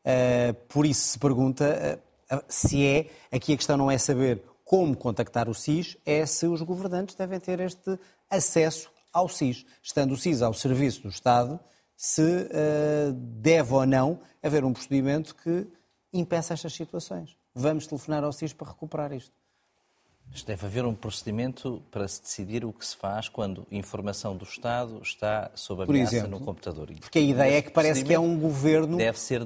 Uh, por isso se pergunta uh, se é, aqui a questão não é saber como contactar o SIS, é se os governantes devem ter este acesso ao SIS. Estando o SIS ao serviço do Estado, se deve ou não haver um procedimento que impeça estas situações vamos telefonar ao SIS para recuperar isto. Mas deve haver um procedimento para se decidir o que se faz quando informação do Estado está sob ameaça exemplo, no computador. Porque a ideia é que parece que é um governo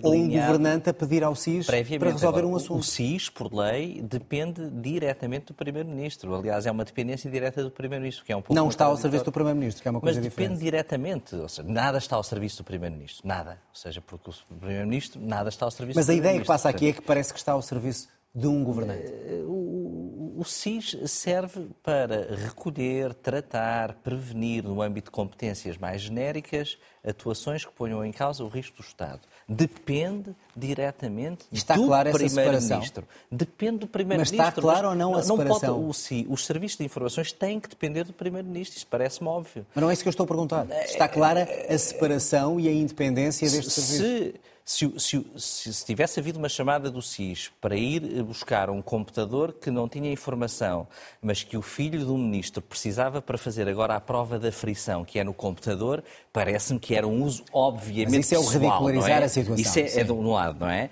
ou um governante a pedir ao SIS para resolver Agora, um assunto. O SIS, por lei, depende diretamente do Primeiro-Ministro. Aliás, é uma dependência direta do Primeiro-Ministro, que é um pouco Não está ao serviço do Primeiro-Ministro, que é uma coisa Mas diferente. Mas depende diretamente. Ou seja, nada está ao serviço do Primeiro-Ministro. Nada. Ou seja, porque o Primeiro-Ministro, nada está ao serviço Mas do Primeiro-Ministro. Mas a ideia que passa aqui é que parece que está ao serviço de um governante? Eh, o, o SIS serve para recolher, tratar, prevenir, no âmbito de competências mais genéricas, atuações que ponham em causa o risco do Estado. Depende diretamente está do claro Primeiro-Ministro. Depende do Primeiro-Ministro. Mas está claro ou não a separação? Não pode, o SI, os serviços de informações têm que depender do Primeiro-Ministro. Isso parece-me óbvio. Mas não é isso que eu estou a perguntar. Está clara a separação e a independência deste se, serviço? Se, se, se, se, tivesse havido uma chamada do SIS para ir buscar um computador que não tinha informação, mas que o filho do ministro precisava para fazer agora a prova da frição, que é no computador, parece-me que era um uso obviamente mas isso é o ridicularizar é? a situação. Isso é, é de um lado, não é?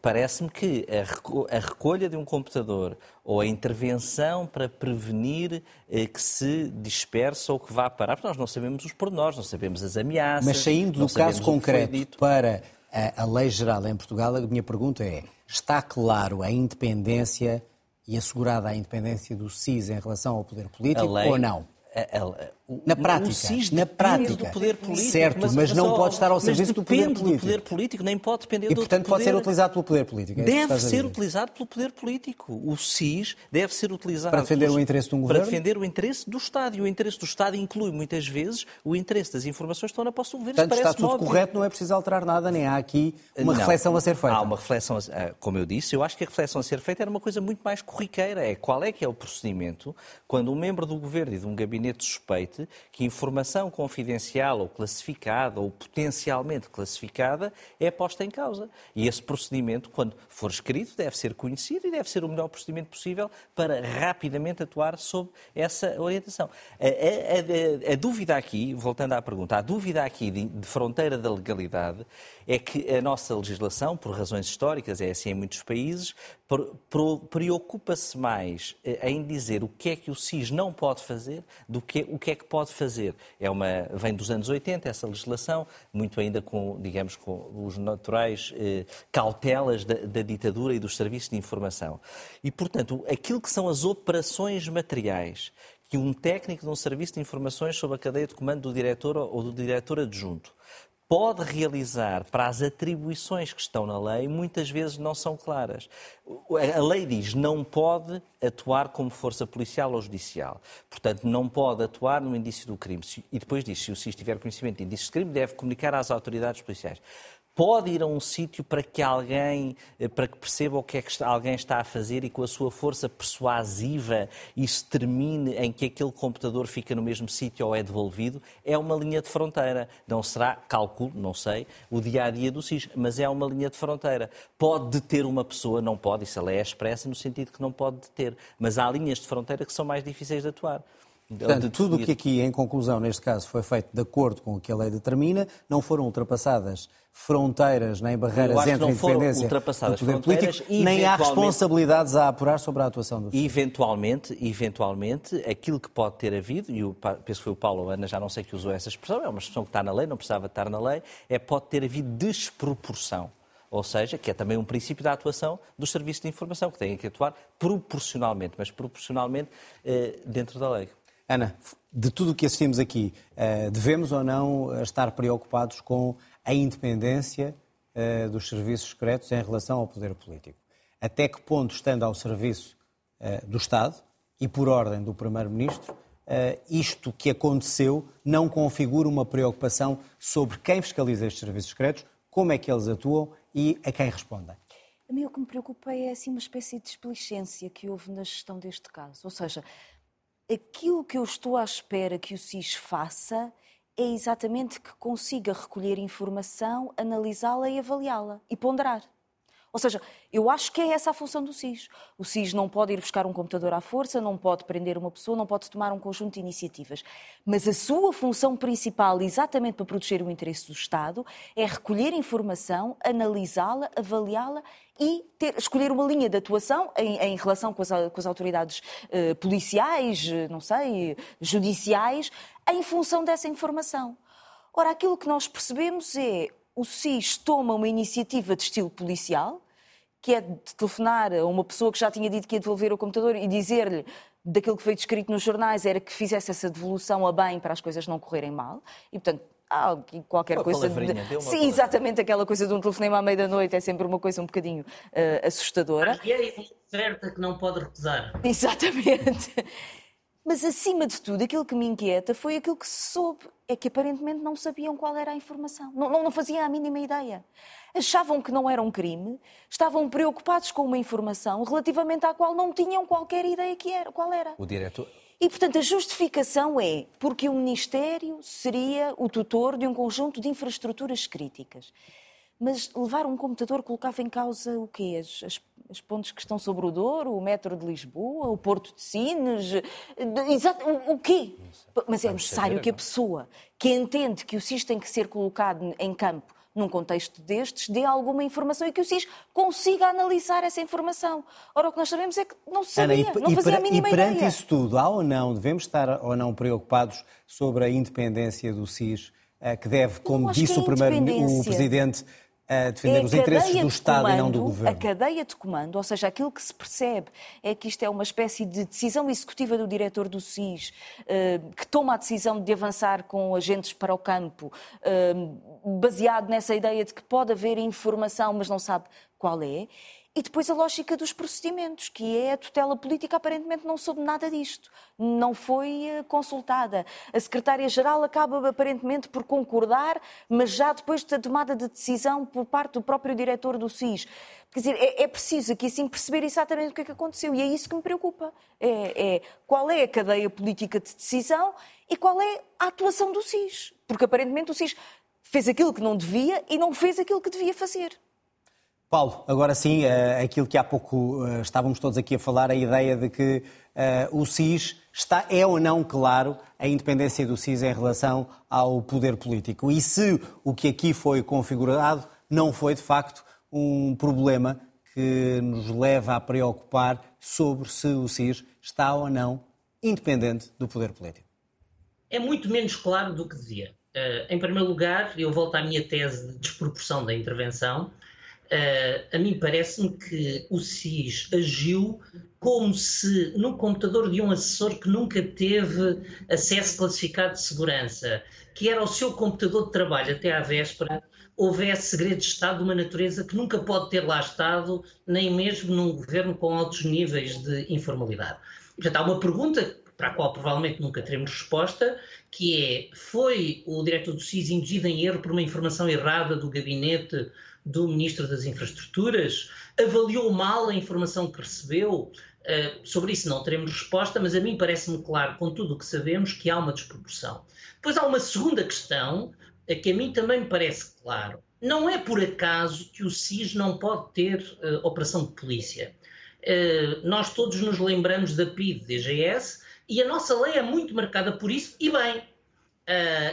Parece-me que a recolha de um computador ou a intervenção para prevenir eh, que se dispersa ou que vá parar, porque nós não sabemos os pormenores, não sabemos as ameaças. Mas saindo do caso concreto para a, a lei geral em Portugal, a minha pergunta é: está claro a independência e assegurada a independência do SIS em relação ao poder político lei, ou não? A, a, na prática, SIS na prática, do poder político. Certo, mas, mas não pode estar ao serviço do poder político. do poder político, nem pode depender e, do portanto, poder... pode ser utilizado pelo poder político. É deve ser utilizado pelo poder político. O SIS deve ser utilizado... Para defender pelos... o interesse de um governo? Para defender o interesse do Estado. E o interesse do Estado inclui, muitas vezes, o interesse das informações que estão na posse do governo. Portanto, está tudo óbvio. correto, não é preciso alterar nada, nem há aqui uma não, reflexão a ser feita. Há uma reflexão, como eu disse, eu acho que a reflexão a ser feita era uma coisa muito mais corriqueira. É qual é que é o procedimento quando um membro do governo e de um gabinete que informação confidencial ou classificada ou potencialmente classificada é posta em causa. E esse procedimento, quando for escrito, deve ser conhecido e deve ser o melhor procedimento possível para rapidamente atuar sob essa orientação. A, a, a, a dúvida aqui, voltando à pergunta, a dúvida aqui de, de fronteira da legalidade é que a nossa legislação, por razões históricas, é assim em muitos países, preocupa-se mais eh, em dizer o que é que o SIS não pode fazer do que o que é que pode fazer. É uma, vem dos anos 80 essa legislação, muito ainda com, digamos, com os naturais eh, cautelas da, da ditadura e dos serviços de informação. E, portanto, aquilo que são as operações materiais que um técnico de um serviço de informações sob a cadeia de comando do diretor ou do diretor adjunto pode realizar para as atribuições que estão na lei, muitas vezes não são claras. A lei diz não pode atuar como força policial ou judicial. Portanto, não pode atuar no indício do crime. E depois diz, se o SIS tiver conhecimento de indícios de crime, deve comunicar às autoridades policiais pode ir a um sítio para que alguém, eh, para que perceba o que é que alguém está a fazer e com a sua força persuasiva isso termine em que aquele computador fica no mesmo sítio ou é devolvido, é uma linha de fronteira. Não será, cálculo, não sei, o dia a dia do SIS, mas é uma linha de fronteira. Pode deter uma pessoa, não pode, isso a lei é expressa no sentido que não pode deter, mas há linhas de fronteira que são mais difíceis de atuar. Portanto, tudo o que aqui, em conclusão, neste caso, foi feito de acordo com o que a lei determina, não foram ultrapassadas fronteiras nem barreiras entre a independência do poder político, nem há responsabilidades a apurar sobre a atuação do Eventualmente, eventualmente, aquilo que pode ter havido, e eu penso que foi o Paulo Ana, já não sei que usou essa expressão, é uma expressão que está na lei, não precisava estar na lei, é pode ter havido desproporção. Ou seja, que é também um princípio da atuação dos serviços de informação, que têm que atuar proporcionalmente, mas proporcionalmente eh, dentro da lei. Ana, de tudo o que assistimos aqui, eh, devemos ou não eh, estar preocupados com a independência eh, dos serviços secretos em relação ao poder político? Até que ponto, estando ao serviço do Estado e por ordem do Primeiro-Ministro, isto que aconteceu não configura uma preocupação sobre quem fiscaliza estes serviços secretos, como é que eles atuam e a quem respondem? A mim o que me preocupa é assim uma espécie de desplicência que houve na gestão deste caso. Ou seja, aquilo que eu estou à espera que o SIS faça é exatamente que consiga recolher informação, analisá-la e avaliá-la e ponderar. Ou seja, eu acho que é essa a função do SIS. O SIS não pode ir buscar um computador à força, não pode prender uma pessoa, não pode tomar um conjunto de iniciativas. Mas a sua função principal, exatamente para proteger o interesse do Estado, é recolher informação, analisá-la, avaliá-la e ter, escolher uma linha de atuação em, em relação com as, com as autoridades eh, policiais, não sei, judiciais, em função dessa informação. Ora, aquilo que nós percebemos é o SIS toma uma iniciativa de estilo policial, que é de telefonar a uma pessoa que já tinha dito que ia devolver o computador e dizer-lhe daquilo que foi descrito nos jornais era que fizesse essa devolução a bem para as coisas não correrem mal. E, portanto, há qualquer uma coisa. De... Sim, exatamente aquela coisa de um telefonema à meia da noite é sempre uma coisa um bocadinho uh, assustadora. E é certa que não pode recusar. Exatamente. Mas, acima de tudo, aquilo que me inquieta foi aquilo que se soube. É que aparentemente não sabiam qual era a informação. Não, não, não faziam a mínima ideia. Achavam que não era um crime, estavam preocupados com uma informação relativamente à qual não tinham qualquer ideia que era, qual era. O diretor. E, portanto, a justificação é porque o Ministério seria o tutor de um conjunto de infraestruturas críticas. Mas levar um computador colocava em causa o quê? As, as, as pontes que estão sobre o Douro, o metro de Lisboa, o Porto de Sines, exato, o, o quê? Mas é necessário que a pessoa que entende que o SIS tem que ser colocado em campo num contexto destes, dê alguma informação e que o SIS consiga analisar essa informação. Ora, o que nós sabemos é que não se sabia, Ana, e, não fazia a mínima ideia. E perante ideia. isso tudo, há ou não, devemos estar ou não preocupados sobre a independência do SIS, eh, que deve, como disse o, primeiro, o Presidente, a defender é os interesses do Estado comando, e não do Governo. A cadeia de comando, ou seja, aquilo que se percebe é que isto é uma espécie de decisão executiva do diretor do SIS, eh, que toma a decisão de avançar com agentes para o campo, eh, baseado nessa ideia de que pode haver informação, mas não sabe qual é. E depois a lógica dos procedimentos, que é a tutela política aparentemente não soube nada disto, não foi eh, consultada. A secretária-geral acaba aparentemente por concordar, mas já depois da tomada de decisão por parte do próprio diretor do SIS. Quer dizer, é, é preciso aqui assim perceber exatamente o que é que aconteceu e é isso que me preocupa. É, é qual é a cadeia política de decisão e qual é a atuação do SIS. Porque aparentemente o SIS fez aquilo que não devia e não fez aquilo que devia fazer. Paulo, agora sim, eh, aquilo que há pouco eh, estávamos todos aqui a falar, a ideia de que uh, o SIS está, é ou não claro a independência do SIS em relação ao poder político. E se o que aqui foi configurado não foi, de facto, um problema que nos leva a preocupar sobre se o SIS está ou não independente do poder político. É muito menos claro do que. Uh, em primeiro lugar, eu volto à minha tese de desproporção da intervenção. Uh, a mim parece-me que o SIS agiu como se no computador de um assessor que nunca teve acesso classificado de segurança, que era o seu computador de trabalho até à véspera, houvesse segredo de Estado de uma natureza que nunca pode ter lá estado, nem mesmo num governo com altos níveis de informalidade. Portanto, há uma pergunta para a qual provavelmente nunca teremos resposta, que é: foi o diretor do SIS induzido em erro por uma informação errada do gabinete do Ministro das Infraestruturas? Avaliou mal a informação que recebeu? Uh, sobre isso não teremos resposta, mas a mim parece-me claro, com tudo o que sabemos, que há uma desproporção. Depois há uma segunda questão, que a mim também me parece claro. Não é por acaso que o SIS não pode ter uh, operação de polícia. Uh, nós todos nos lembramos da PID, DGS, e a nossa lei é muito marcada por isso, e bem.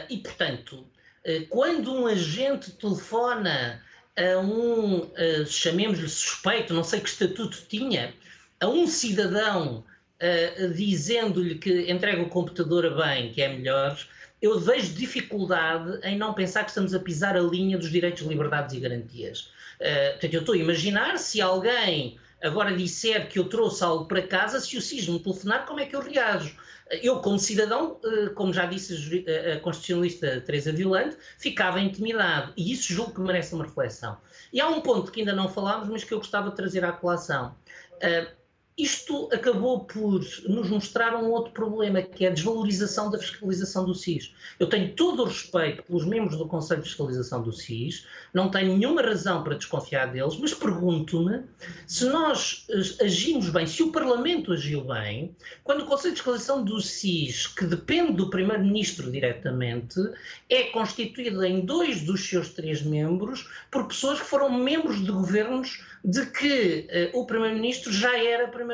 e, portanto, quando um agente telefona a um, uh, chamemos-lhe suspeito, não sei que estatuto tinha, a um cidadão uh, dizendo-lhe que entrega o computador a bem, que é melhor, eu vejo dificuldade em não pensar que estamos a pisar a linha dos direitos, liberdades e garantias. Uh, portanto, eu estou a imaginar se alguém agora disser que eu trouxe algo para casa, se o SIS me telefonar, como é que eu reajo? Eu, como cidadão, eh, como já disse a constitucionalista Teresa Violante, ficava intimidado. E isso julgo que merece uma reflexão. E há um ponto que ainda não falámos, mas que eu gostava de trazer à colação. Eh, isto acabou por nos mostrar um outro problema, que é a desvalorização da fiscalização do SIS. Eu tenho todo o respeito pelos membros do Conselho de Fiscalização do SIS, não tenho nenhuma razão para desconfiar deles, mas pergunto-me se nós eh, agimos bem, se o Parlamento agiu bem, quando o Conselho de Fiscalização do SIS, que depende do Primeiro-Ministro diretamente, é constituído em dois dos seus três membros por pessoas que foram membros de governos de que uh, o Primeiro-Ministro já era Primeiro-Ministro.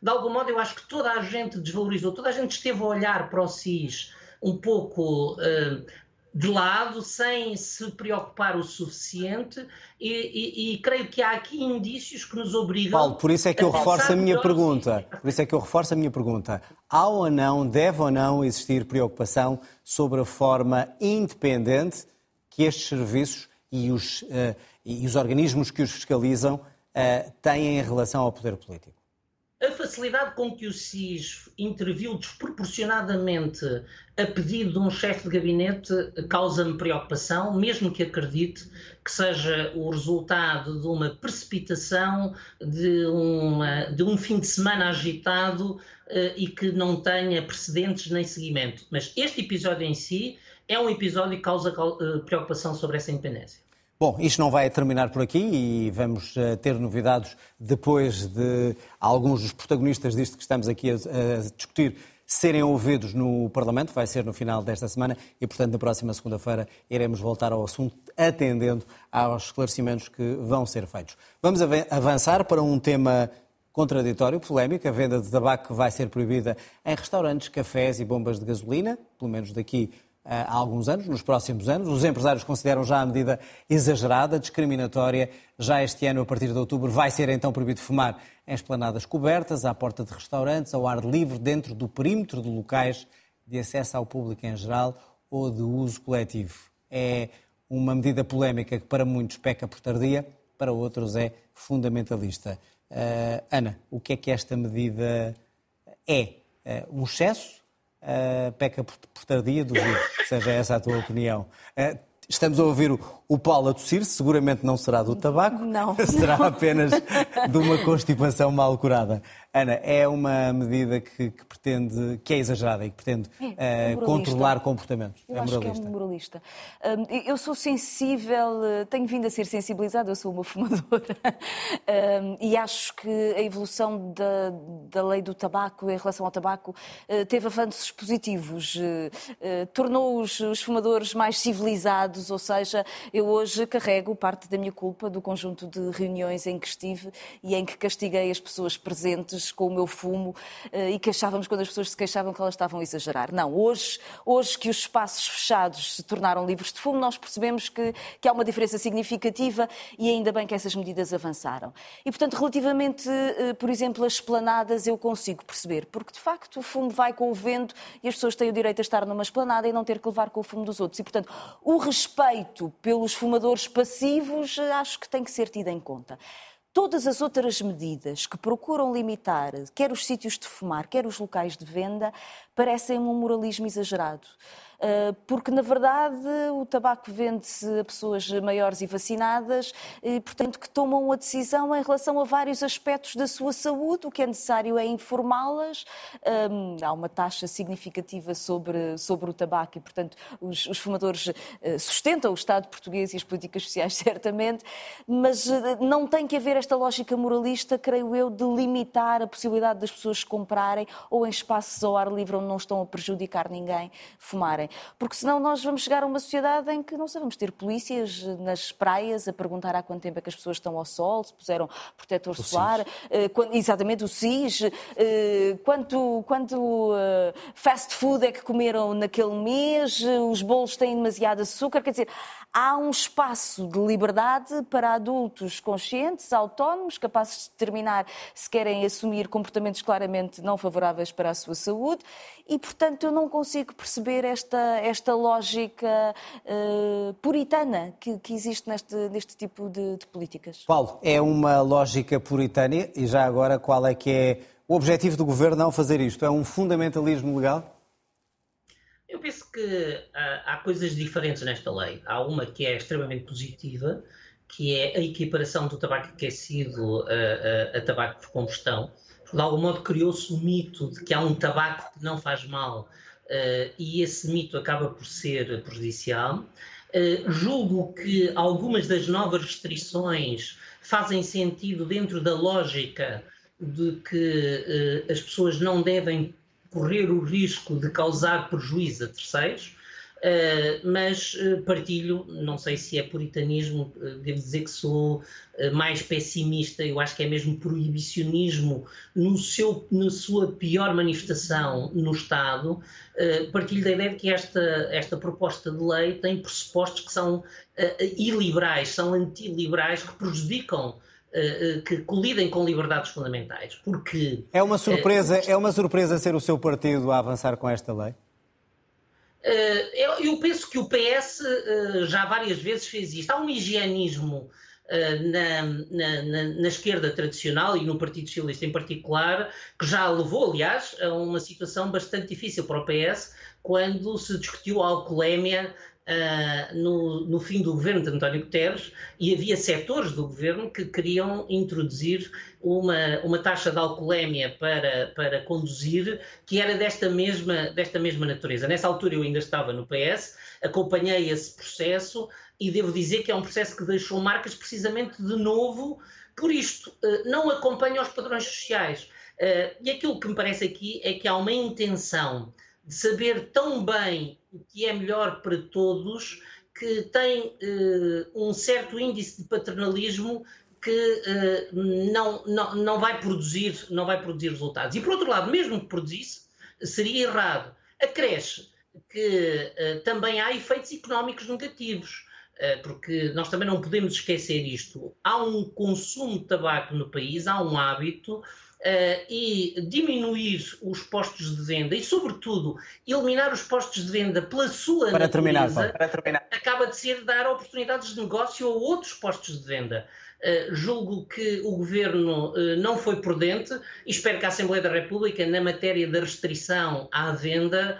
De algum modo, eu acho que toda a gente desvalorizou, toda a gente esteve a olhar para o SIS um pouco uh, de lado, sem se preocupar o suficiente, e, e, e, creio que há aqui indícios que nos obrigam. Paulo, por isso é que eu reforço a minha pergunta. Por isso é que eu reforço a minha pergunta. Há ou não, deve ou não existir preocupação sobre a forma independente que estes serviços e os, uh, e os organismos que os fiscalizam uh, têm em relação ao poder político? A facilidade com que o SIS interviu desproporcionadamente a pedido de um chefe de gabinete causa-me preocupação, mesmo que acredite que seja o resultado de uma precipitação, de, uma, de um fim de semana agitado uh, e que não tenha precedentes nem seguimento. Mas este episódio em si é um episódio que causa uh, preocupação sobre essa independência. Bom, isto não vai terminar por aqui e vamos uh, ter novidades depois de alguns dos protagonistas disto que estamos aqui a, a discutir serem ouvidos no Parlamento, vai ser no final desta semana e, portanto, na próxima segunda-feira iremos voltar ao assunto, atendendo aos esclarecimentos que vão ser feitos. Vamos avançar para um tema contraditório, polémico. A venda de tabaco vai ser proibida em restaurantes, cafés e bombas de gasolina, pelo menos daqui há alguns anos, nos próximos anos. Os empresários consideram já a medida exagerada, discriminatória. Já este ano, a partir de outubro, vai ser então proibido fumar em esplanadas cobertas, à porta de restaurantes, ao ar livre, dentro do perímetro de locais de acesso ao público em geral ou de uso coletivo. É uma medida polémica que para muitos peca por tardia, para outros é fundamentalista. Uh, Ana, o que é que esta medida é? Uh, um excesso? Peca por, por tardia, duvido seja essa a tua opinião. Uh, estamos a ouvir o, Paulo a tossir, seguramente não será do tabaco, não, será não. apenas de uma constipação mal curada. Ana, é uma medida que, que pretende, que é exagerada e que pretende é, uh, controlar comportamentos. Eu é acho moralista. que é moralista. Um, eu sou sensível, eh, tenho vindo a ser sensibilizada, eu sou uma fumadora um, e acho que a evolução da, da lei do tabaco em relação ao tabaco uh, teve avanços positivos, tornou os, os fumadores mais civilizados, ou seja, eu hoje carrego parte da minha culpa do conjunto de reuniões em que estive e em que castiguei as pessoas presentes com o meu fumo eh, e queixávamos quando as pessoas se queixavam que elas estavam a exagerar. Não, hoje, hoje que os espaços fechados se tornaram livres de fumo, nós percebemos que, que há uma diferença significativa e ainda bem que essas medidas avançaram. E, portanto, relativamente, eh, por exemplo, as esplanadas, eu consigo perceber, porque de facto o fumo vai com o vento e as pessoas têm o direito a estar numa esplanada e não ter que levar com o fumo dos outros. E, portanto, o respeito pelos os fumadores passivos eh, acho que tem que ser tida em conta. Todas as outras medidas que procuram limitar quer os sítios de fumar, quer os locais de venda, parecem um moralismo exagerado. Ah, porque na verdade o tabaco vende-se a pessoas maiores e vacinadas, e, portanto, que tomam a decisão em relação a vários aspectos da sua saúde. O que é necessário é informá-las. Há uma taxa significativa sobre, sobre o tabaco e, portanto, os, os fumadores ah, sustentam o Estado português e as políticas sociais, certamente, mas ah, não tem que haver esta lógica moralista, creio eu, de limitar a possibilidade das pessoas comprarem ou em espaços ao ar livre onde não estão a prejudicar ninguém fumarem. Porque senão nós vamos chegar a uma sociedade em que não sabemos ter polícias nas praias a perguntar há quanto tempo é que as pessoas estão ao sol, se puseram protetor o solar, uh, quando, exatamente o SIS, uh, quanto, quanto uh, fast food é que comeram naquele mês, os bolos têm demasiado açúcar, quer dizer, há um espaço de liberdade para adultos conscientes, autónomos, capazes de determinar se querem assumir comportamentos claramente não favoráveis para a sua saúde. E, portanto, eu não consigo perceber esta, esta lógica uh, puritana que, que, existe neste, neste tipo de, de políticas. Paulo, é uma lógica puritana e já agora qual é que é o objetivo do governo não fazer isto? É um fundamentalismo legal? Eu penso que há, há, coisas diferentes nesta lei. Há uma que é extremamente positiva, que é a equiparação do tabaco aquecido a, a, a tabaco por combustão. De algum modo criou-se o mito de que há um tabaco que não faz mal uh, e esse mito acaba por ser prejudicial. Uh, julgo que algumas das novas restrições fazem sentido dentro da lógica de que uh, as pessoas não devem correr o risco de causar prejuízo a terceiros, Uh, mas uh, partilho, não sei se é puritanismo, uh, devo dizer que sou mais pessimista, eu acho que é mesmo proibicionismo no seu, na sua pior manifestação no Estado. partilho da ideia de que esta, esta proposta de lei tem pressupostos que são iliberais, são antiliberais, que prejudicam que colidem com liberdades fundamentais, porque... É uma surpresa, é uma surpresa ser o seu partido a avançar com esta lei? Eu penso que o PS já várias vezes fez isto. Há um higienismo na, na, na, na, esquerda tradicional e no Partido Socialista em particular, que já levou, aliás, a uma situação bastante difícil para o PS quando se discutiu a alcoolémia uh, no, no, fim do governo de António Guterres e havia setores do governo que queriam introduzir uma, uma taxa de alcoolemia para, para conduzir que era desta mesma, desta mesma natureza. Nessa altura eu ainda estava no PS, acompanhei esse processo e devo dizer que é um processo que deixou marcas precisamente de novo por isto. Uh, não acompanha os padrões sociais e aquilo que me parece aqui é que há uma intenção de saber tão bem o que é melhor para todos que tem um certo índice de paternalismo que uh, não, não, não, vai produzir, não vai produzir resultados. E por outro lado, mesmo que produzisse, seria errado. Acresce que uh, também há efeitos económicos negativos, porque nós também não podemos esquecer isto. Há um consumo de tabaco no país, há um hábito. Uh, e diminuir os postos de venda e, sobretudo, eliminar os postos de venda pela sua para natureza, terminar, terminar. acaba de ser dar oportunidades de negócio a outros postos de venda. Uh, julgo que o governo uh, não foi prudente e espero que a Assembleia da República, na matéria da restrição à venda,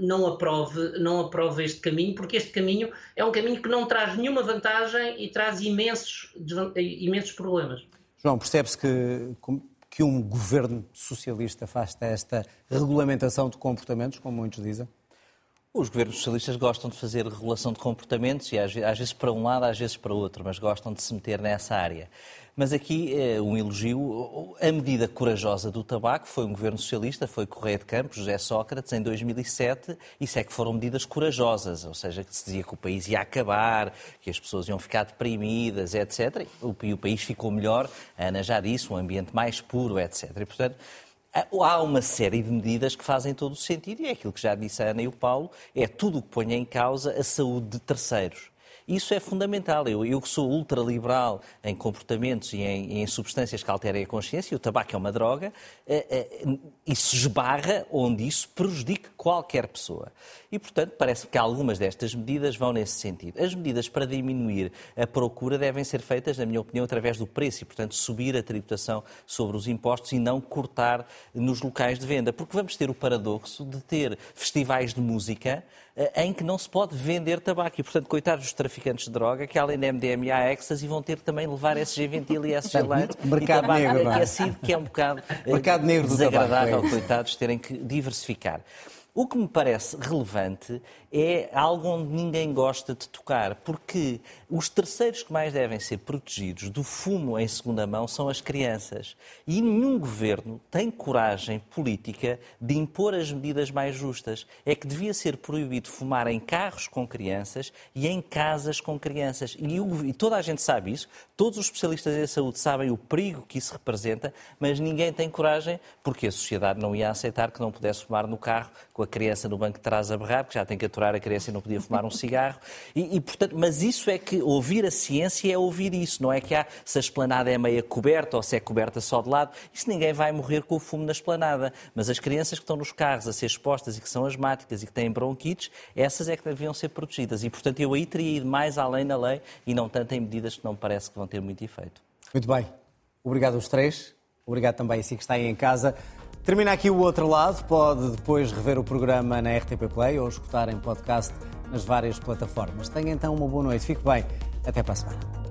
não, aprove, não aprove este caminho, porque este caminho é um caminho que não traz nenhuma vantagem e traz imensos, imensos problemas. João, percebe-se que, que um governo socialista faz esta regulamentação de comportamentos, como muitos dizem? Os governos socialistas gostam de fazer regulação de comportamentos e às vezes para um lado, às vezes para o outro, mas gostam de se meter nessa área. Mas aqui é um elogio. A medida corajosa do tabaco foi um governo socialista, foi Correia de Campos, José Sócrates, em 2007. Isso é que foram medidas corajosas, ou seja, que se dizia que o país ia acabar, que as pessoas iam ficar deprimidas, etc. E o país ficou melhor, a Ana já disse, um ambiente mais puro, etc. E, portanto, Há uma série de medidas que fazem todo o sentido e é aquilo que já disse a Ana e o Paulo, é tudo o que põe em causa a saúde de terceiros. Isso é fundamental. Eu, eu que sou ultraliberal em comportamentos e em, em, substâncias que alterem a consciência, e o tabaco é uma droga, eh, eh, isso esbarra onde isso prejudica qualquer pessoa. E, portanto, parece que algumas destas medidas vão nesse sentido. As medidas para diminuir a procura devem ser feitas, na minha opinião, através do preço e, portanto, subir a tributação sobre os impostos e não cortar nos locais de venda. Porque vamos ter o paradoxo de ter festivais de música em que não se pode vender tabaco. E, portanto, coitados dos traficantes de droga, que além da MDMA, ecstasy, vão ter também levar SG Ventil e SG Light Mercado e negro, aquecido, que é um bocado eh, Mercado negro desagradável, tabaco, é coitados, terem que diversificar. O que me parece relevante é algo onde ninguém gosta de tocar, porque os terceiros que mais devem ser protegidos do fumo em segunda mão são as crianças. E nenhum governo tem coragem política de impor as medidas mais justas. É que devia ser proibido fumar em carros com crianças e em casas com crianças. E, o, e toda a gente sabe isso, todos os especialistas em saúde sabem o perigo que isso representa, mas ninguém tem coragem, porque a sociedade não ia aceitar que não pudesse fumar no carro com a criança no banco de trás a berrar, porque já tem que aturar a criança e não podia fumar um cigarro. E, e, portanto, mas isso é que ouvir a ciência é ouvir isso, não é que há, se a esplanada é meia coberta ou se é coberta só de lado, isso ninguém vai morrer com o fumo na esplanada. Mas as crianças que estão nos carros a ser expostas e que são asmáticas e que têm bronquites, essas é que deviam ser protegidas. E, portanto, eu aí teria ido mais além na lei e não tanto em medidas que não parece que vão ter muito efeito. Muito bem. Obrigado aos três. Obrigado também a si que está aí em casa. Termina aqui o outro lado. Pode depois rever o programa na RTP Play ou escutar em podcast nas várias plataformas. Tenha então uma boa noite. Fique bem. Até para a semana.